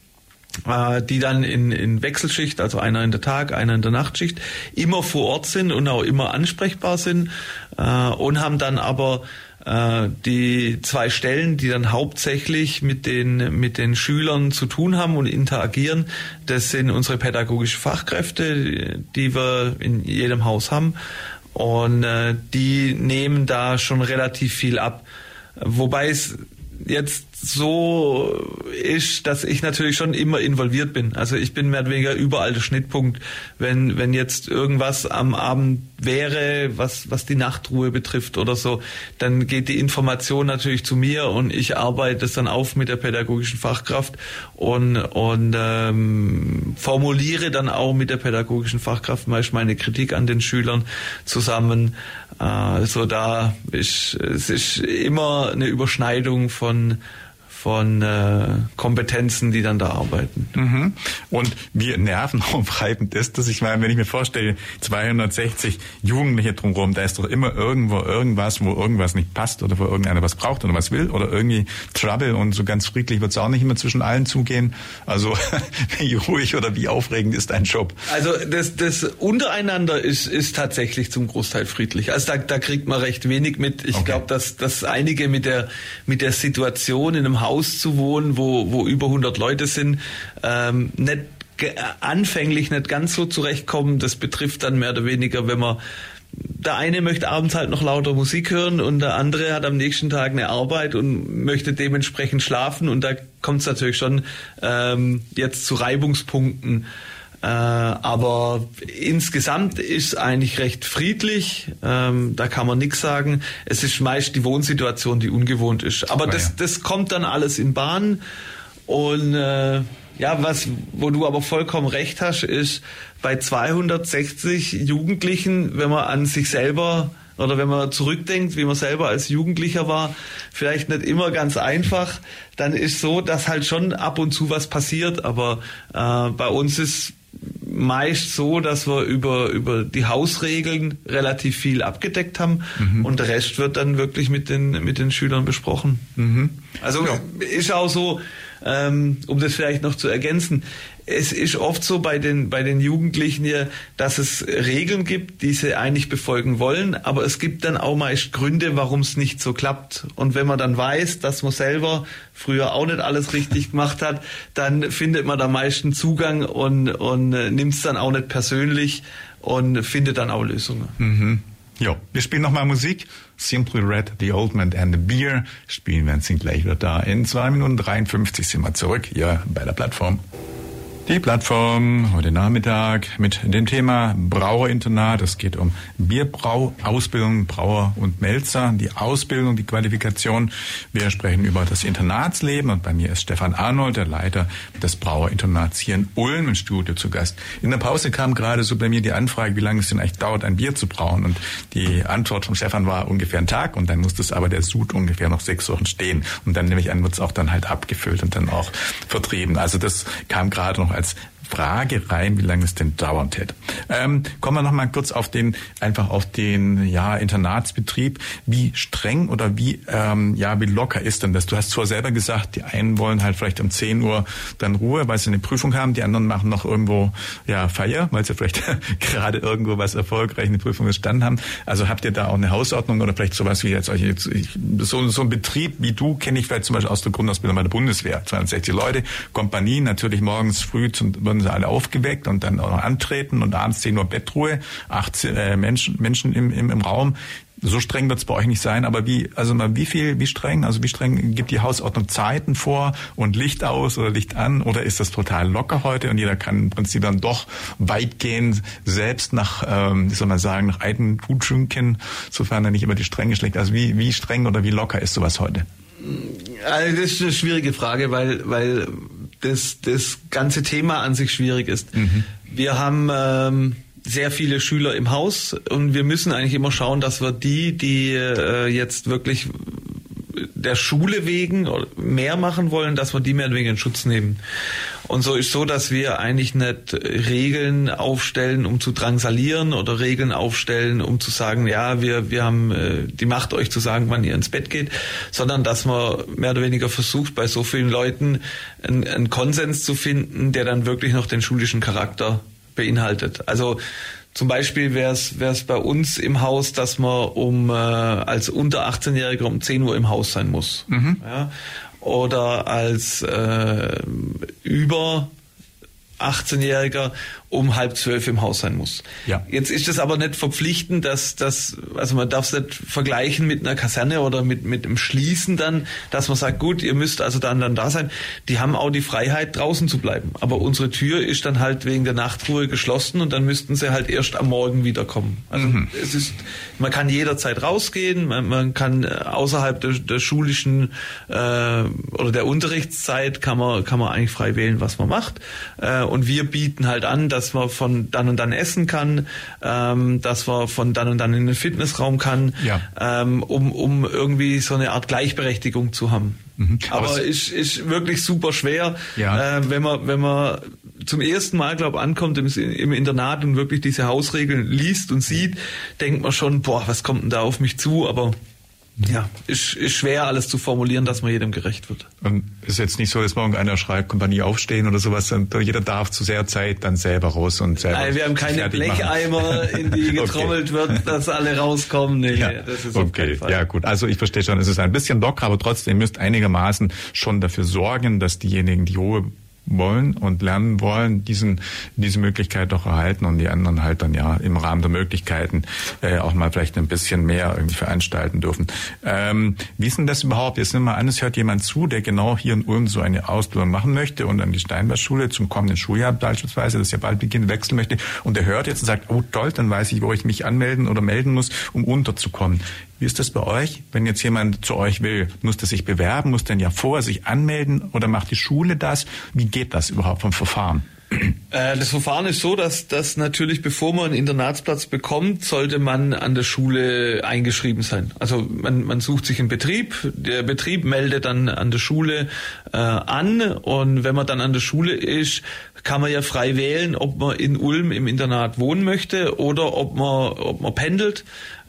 äh, die dann in, in Wechselschicht, also einer in der Tag, einer in der Nachtschicht, immer vor Ort sind und auch immer ansprechbar sind äh, und haben dann aber die zwei Stellen, die dann hauptsächlich mit den, mit den Schülern zu tun haben und interagieren, das sind unsere pädagogischen Fachkräfte, die wir in jedem Haus haben. Und äh, die nehmen da schon relativ viel ab. Wobei es jetzt so ist, dass ich natürlich schon immer involviert bin. Also ich bin mehr oder weniger überall der Schnittpunkt. Wenn, wenn jetzt irgendwas am Abend wäre, was, was die Nachtruhe betrifft oder so, dann geht die Information natürlich zu mir und ich arbeite es dann auf mit der pädagogischen Fachkraft und, und ähm, formuliere dann auch mit der pädagogischen Fachkraft meist meine Kritik an den Schülern zusammen. Also da ist es ist immer eine Überschneidung von von äh, Kompetenzen, die dann da arbeiten. Mhm. Und wie nervenaufreibend [laughs] ist das? Ich meine, wenn ich mir vorstelle, 260 Jugendliche drumherum, da ist doch immer irgendwo irgendwas, wo irgendwas nicht passt oder wo irgendeiner was braucht oder was will oder irgendwie Trouble und so ganz friedlich wird es auch nicht immer zwischen allen zugehen. Also [laughs] wie ruhig oder wie aufregend ist ein Job? Also das, das untereinander ist, ist tatsächlich zum Großteil friedlich. Also da, da kriegt man recht wenig mit. Ich okay. glaube, dass, dass einige mit der, mit der Situation in einem Haus Haus zu wohnen, wo, wo über 100 Leute sind, ähm, nicht anfänglich nicht ganz so zurechtkommen. Das betrifft dann mehr oder weniger, wenn man der eine möchte abends halt noch lauter Musik hören und der andere hat am nächsten Tag eine Arbeit und möchte dementsprechend schlafen und da kommt es natürlich schon ähm, jetzt zu Reibungspunkten. Äh, aber insgesamt ist eigentlich recht friedlich. Ähm, da kann man nichts sagen. Es ist meist die Wohnsituation, die ungewohnt ist. Aber das, ja. das kommt dann alles in Bahn. Und äh, ja, was, wo du aber vollkommen recht hast, ist bei 260 Jugendlichen, wenn man an sich selber oder wenn man zurückdenkt, wie man selber als Jugendlicher war, vielleicht nicht immer ganz einfach, dann ist so, dass halt schon ab und zu was passiert. Aber äh, bei uns ist meist so, dass wir über, über die Hausregeln relativ viel abgedeckt haben mhm. und der Rest wird dann wirklich mit den, mit den Schülern besprochen. Mhm. Also ja. ist auch so, ähm, um das vielleicht noch zu ergänzen, es ist oft so bei den, bei den Jugendlichen hier, dass es Regeln gibt, die sie eigentlich befolgen wollen, aber es gibt dann auch meist Gründe, warum es nicht so klappt. Und wenn man dann weiß, dass man selber früher auch nicht alles richtig gemacht hat, dann findet man da meisten Zugang und, und äh, nimmt es dann auch nicht persönlich und findet dann auch Lösungen. Mhm. Ja, wir spielen nochmal Musik. Simply Red, The Old Man and the Beer. Spielen wir sind gleich wieder da. In zwei Minuten 53 sind wir zurück hier bei der Plattform. Die Plattform heute Nachmittag mit dem Thema Brauerinternat. Es geht um Bierbrauausbildung, Brauer und Melzer, die Ausbildung, die Qualifikation. Wir sprechen über das Internatsleben und bei mir ist Stefan Arnold, der Leiter des Brauerinternats hier in Ulm im Studio zu Gast. In der Pause kam gerade so bei mir die Anfrage, wie lange es denn eigentlich dauert, ein Bier zu brauen und die Antwort von Stefan war ungefähr ein Tag und dann muss das aber der Sud ungefähr noch sechs Wochen stehen und dann nehme ich an, wird es auch dann halt abgefüllt und dann auch vertrieben. Also das kam gerade noch als Frage rein, wie lange es denn dauern hätte. Ähm, kommen wir noch mal kurz auf den, einfach auf den, ja, Internatsbetrieb. Wie streng oder wie, ähm, ja, wie locker ist denn das? Du hast zwar selber gesagt, die einen wollen halt vielleicht um 10 Uhr dann Ruhe, weil sie eine Prüfung haben, die anderen machen noch irgendwo, ja, Feier, weil sie vielleicht [laughs] gerade irgendwo was erfolgreich in der Prüfung bestanden haben. Also habt ihr da auch eine Hausordnung oder vielleicht sowas wie jetzt, so, so ein Betrieb wie du kenne ich vielleicht zum Beispiel aus der Grundausbildung bei der Bundeswehr. 260 Leute, Kompanie, natürlich morgens früh zum, sie alle aufgeweckt und dann auch antreten und abends 10 Uhr Bettruhe, acht äh, Menschen, Menschen im, im, im Raum. So streng wird es bei euch nicht sein, aber wie, also mal wie viel, wie streng, also wie streng gibt die Hausordnung Zeiten vor und Licht aus oder Licht an oder ist das total locker heute und jeder kann im Prinzip dann doch weitgehend selbst nach, ähm, wie soll man sagen, nach alten Gutschünken, sofern er nicht immer die Strenge schlägt. Also wie, wie streng oder wie locker ist sowas heute? Also das ist eine schwierige Frage, weil, weil das, das ganze Thema an sich schwierig ist. Mhm. Wir haben ähm, sehr viele Schüler im Haus und wir müssen eigentlich immer schauen, dass wir die, die äh, jetzt wirklich der Schule wegen mehr machen wollen, dass wir die mehr wegen in Schutz nehmen. Und so ist so, dass wir eigentlich nicht Regeln aufstellen, um zu drangsalieren oder Regeln aufstellen, um zu sagen, ja, wir, wir haben äh, die Macht, euch zu sagen, wann ihr ins Bett geht, sondern dass man mehr oder weniger versucht, bei so vielen Leuten einen, einen Konsens zu finden, der dann wirklich noch den schulischen Charakter beinhaltet. Also zum Beispiel wäre es bei uns im Haus, dass man um äh, als unter 18-Jähriger um 10 Uhr im Haus sein muss. Mhm. Ja? Oder als äh, über 18-Jähriger um halb zwölf im Haus sein muss. Ja. Jetzt ist es aber nicht verpflichtend, dass das, also man darf es nicht vergleichen mit einer Kaserne oder mit, mit dem Schließen dann, dass man sagt, gut, ihr müsst also dann, dann da sein. Die haben auch die Freiheit, draußen zu bleiben. Aber unsere Tür ist dann halt wegen der Nachtruhe geschlossen und dann müssten sie halt erst am Morgen wiederkommen. Also mhm. es ist, man kann jederzeit rausgehen, man, man kann außerhalb der, der schulischen äh, oder der Unterrichtszeit kann man, kann man eigentlich frei wählen, was man macht. Äh, und wir bieten halt an, dass dass man von dann und dann essen kann, ähm, dass man von dann und dann in den Fitnessraum kann, ja. ähm, um, um irgendwie so eine Art Gleichberechtigung zu haben. Mhm. Aber, Aber ist, ist wirklich super schwer, ja. äh, wenn man wenn man zum ersten Mal, glaube ankommt im, im Internat und wirklich diese Hausregeln liest und sieht, denkt man schon, boah, was kommt denn da auf mich zu? Aber ja, ist, ist schwer alles zu formulieren, dass man jedem gerecht wird. Und ist jetzt nicht so, dass morgen einer schreibt, Kompanie aufstehen oder sowas, und jeder darf zu sehr Zeit dann selber raus und selber. Nein, wir haben keine Blecheimer, in die [laughs] getrommelt okay. wird, dass alle rauskommen. Nee, ja. das ist okay, ja gut. Also ich verstehe schon, es ist ein bisschen locker, aber trotzdem müsst einigermaßen schon dafür sorgen, dass diejenigen, die Ruhe wollen und lernen wollen, diesen, diese Möglichkeit doch erhalten und die anderen halt dann ja im Rahmen der Möglichkeiten äh, auch mal vielleicht ein bisschen mehr irgendwie veranstalten dürfen. Ähm, wie ist denn das überhaupt? Jetzt nimm mal an, es hört jemand zu, der genau hier in Ulm so eine Ausbildung machen möchte und an die Steinberg-Schule zum kommenden Schuljahr beispielsweise, das ja bald beginnt, wechseln möchte und der hört jetzt und sagt, oh toll, dann weiß ich, wo ich mich anmelden oder melden muss, um unterzukommen. Wie ist das bei euch? Wenn jetzt jemand zu euch will, muss der sich bewerben, muss denn ja vorher sich anmelden oder macht die Schule das? Wie geht das überhaupt vom Verfahren? Äh, das Verfahren ist so, dass, dass natürlich, bevor man einen Internatsplatz bekommt, sollte man an der Schule eingeschrieben sein. Also man, man sucht sich einen Betrieb, der Betrieb meldet dann an der Schule äh, an und wenn man dann an der Schule ist, kann man ja frei wählen, ob man in Ulm im Internat wohnen möchte oder ob man, ob man pendelt.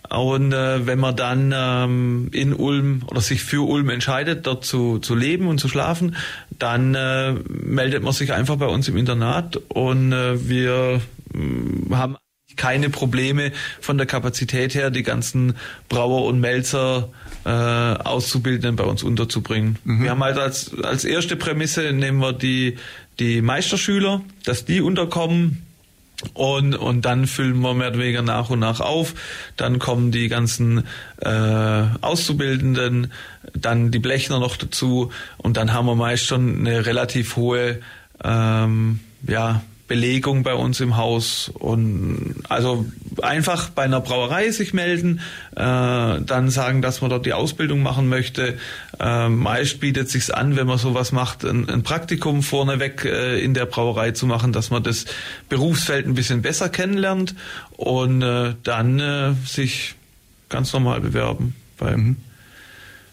Und äh, wenn man dann ähm, in Ulm oder sich für Ulm entscheidet, dort zu, zu leben und zu schlafen, dann äh, meldet man sich einfach bei uns im Internat und äh, wir äh, haben keine Probleme von der Kapazität her, die ganzen Brauer und Melzer äh, Auszubildenden bei uns unterzubringen. Mhm. Wir haben halt als, als erste Prämisse nehmen wir die, die Meisterschüler, dass die unterkommen und, und dann füllen wir mehr oder weniger nach und nach auf. Dann kommen die ganzen äh, Auszubildenden, dann die Blechner noch dazu und dann haben wir meist schon eine relativ hohe ähm, ja, Belegung bei uns im Haus und also einfach bei einer Brauerei sich melden, äh, dann sagen, dass man dort die Ausbildung machen möchte. Äh, meist bietet sich's an, wenn man sowas macht, ein, ein Praktikum vorneweg äh, in der Brauerei zu machen, dass man das Berufsfeld ein bisschen besser kennenlernt und äh, dann äh, sich ganz normal bewerben beim, mhm.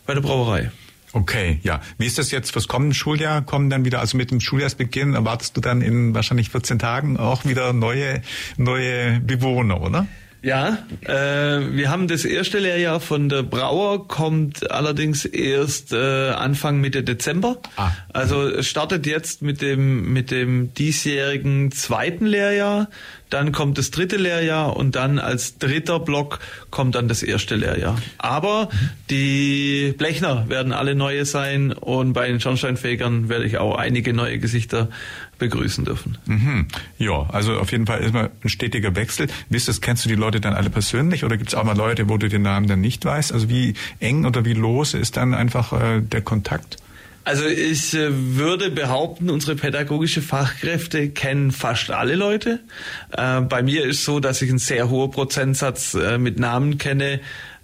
bei der Brauerei. Okay, ja. Wie ist das jetzt fürs kommende Schuljahr? Kommen dann wieder, also mit dem Schuljahrsbeginn, erwartest du dann in wahrscheinlich 14 Tagen auch wieder neue, neue Bewohner, oder? Ja, äh, wir haben das erste Lehrjahr von der Brauer, kommt allerdings erst äh, Anfang Mitte Dezember. Ah. Also es startet jetzt mit dem mit dem diesjährigen zweiten Lehrjahr, dann kommt das dritte Lehrjahr und dann als dritter Block kommt dann das erste Lehrjahr. Aber die Blechner werden alle neue sein und bei den Schornsteinfegern werde ich auch einige neue Gesichter begrüßen dürfen. Mhm. Ja, also auf jeden Fall immer ein stetiger Wechsel. Wisst du, kennst du die Leute dann alle persönlich oder gibt es auch mal Leute, wo du den Namen dann nicht weißt? Also wie eng oder wie lose ist dann einfach äh, der Kontakt? Also ich äh, würde behaupten, unsere pädagogische Fachkräfte kennen fast alle Leute. Äh, bei mir ist so, dass ich einen sehr hohen Prozentsatz äh, mit Namen kenne.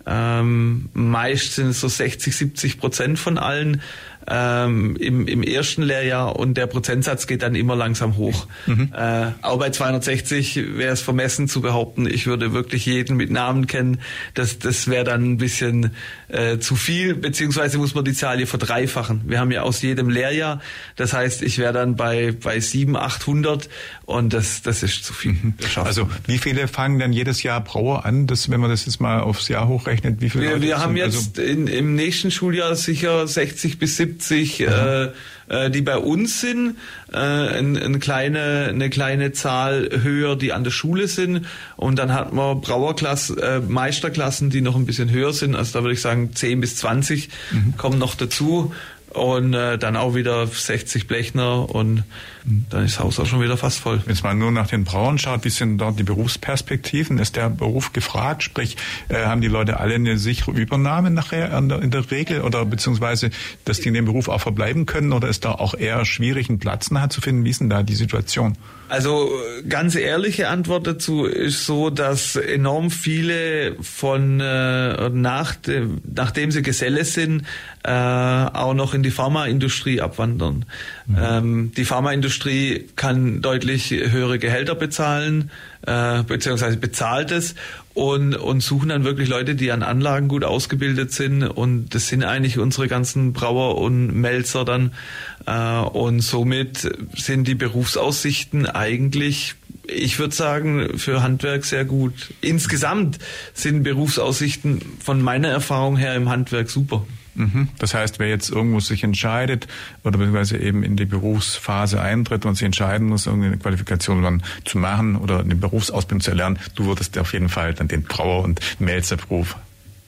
Ähm, meist sind es so 60, 70 Prozent von allen. Ähm, im, im ersten Lehrjahr und der Prozentsatz geht dann immer langsam hoch. Mhm. Äh, auch bei 260 wäre es vermessen zu behaupten, ich würde wirklich jeden mit Namen kennen. Das, das wäre dann ein bisschen äh, zu viel, beziehungsweise muss man die Zahl hier verdreifachen. Wir haben ja aus jedem Lehrjahr, das heißt, ich wäre dann bei, bei 700, 800 und das, das ist zu viel. Mhm. Also wie viele fangen denn jedes Jahr Brauer an, das, wenn man das jetzt mal aufs Jahr hochrechnet? Wie viele wir, wir haben jetzt also in, im nächsten Schuljahr sicher 60 bis 70 äh, äh, die bei uns sind, äh, eine, eine, kleine, eine kleine Zahl höher, die an der Schule sind. Und dann hat man Brauerklassen, äh, Meisterklassen, die noch ein bisschen höher sind. Also da würde ich sagen 10 bis 20 mhm. kommen noch dazu und äh, dann auch wieder 60 Blechner und dann ist das Haus auch schon wieder fast voll. Wenn man nur nach den Brauern schaut, wie sind dort die Berufsperspektiven? Ist der Beruf gefragt? Sprich, äh, haben die Leute alle eine sichere Übernahme nachher in der, in der, Regel oder beziehungsweise, dass die in dem Beruf auch verbleiben können oder ist da auch eher schwierig, einen Platz nachher zu finden? Wie ist denn da die Situation? Also ganz ehrliche Antwort dazu ist so, dass enorm viele von äh, nach de, nachdem sie Geselle sind, äh, auch noch in die Pharmaindustrie abwandern. Mhm. Ähm, die Pharmaindustrie kann deutlich höhere Gehälter bezahlen, äh, beziehungsweise bezahlt es und, und suchen dann wirklich Leute, die an Anlagen gut ausgebildet sind. Und das sind eigentlich unsere ganzen Brauer und Melzer dann. Äh, und somit sind die Berufsaussichten eigentlich ich würde sagen, für Handwerk sehr gut. Insgesamt sind Berufsaussichten von meiner Erfahrung her im Handwerk super. Mhm. Das heißt, wer jetzt irgendwo sich entscheidet oder beziehungsweise eben in die Berufsphase eintritt und sich entscheiden muss, irgendeine Qualifikation dann zu machen oder eine Berufsausbildung zu erlernen, du würdest auf jeden Fall dann den Brauer- und Melzerberuf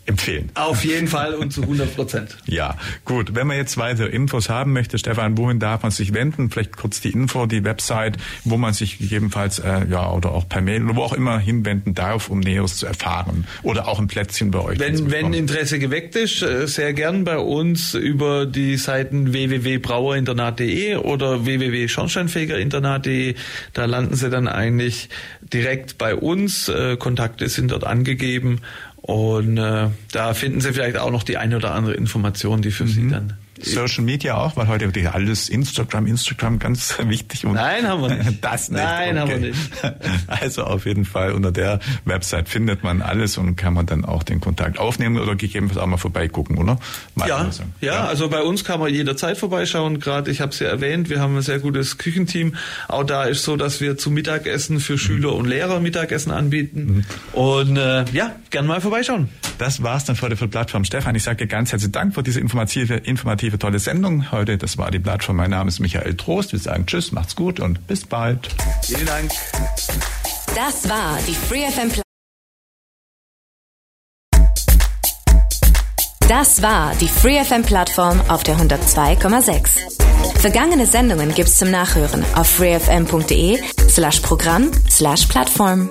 empfehlen. Auf jeden Fall und zu 100 Prozent. [laughs] ja, gut. Wenn man jetzt weitere Infos haben möchte, Stefan, wohin darf man sich wenden? Vielleicht kurz die Info, die Website, wo man sich gegebenenfalls äh, ja oder auch per Mail oder wo auch immer hinwenden darf, um Näheres zu erfahren oder auch ein Plätzchen bei euch. Wenn, wenn Interesse geweckt ist, äh, sehr gern bei uns über die Seiten www.brauerinternat.de oder www.schornsteinfegerinternat.de. Da landen Sie dann eigentlich direkt bei uns. Äh, Kontakte sind dort angegeben und äh, da finden Sie vielleicht auch noch die eine oder andere Information, die für mhm. Sie dann Social Media auch, weil heute wirklich alles Instagram, Instagram ganz [laughs] wichtig. Und Nein, haben wir nicht. Das nicht. Nein, okay. haben wir nicht. [laughs] Also auf jeden Fall unter der Website findet man alles und kann man dann auch den Kontakt aufnehmen oder gegebenenfalls auch mal vorbeigucken, oder? Mal ja, ja, ja, also bei uns kann man jederzeit vorbeischauen. Gerade, ich habe es ja erwähnt, wir haben ein sehr gutes Küchenteam. Auch da ist so, dass wir zum Mittagessen für Schüler und Lehrer Mittagessen anbieten. Mhm. Und äh, ja, gern mal vorbeischauen. Das war's dann für heute für Plattform. Stefan, ich sage dir ganz herzlichen Dank für diese informative, informative informative, tolle Sendung heute. Das war die Plattform. Mein Name ist Michael Trost. Wir sagen Tschüss, macht's gut und bis bald. Vielen Dank. Das war die FreeFM Das war die FreeFM Plattform auf der 102,6. Vergangene Sendungen gibt's zum Nachhören auf freefm.de slash Programm slash Plattform.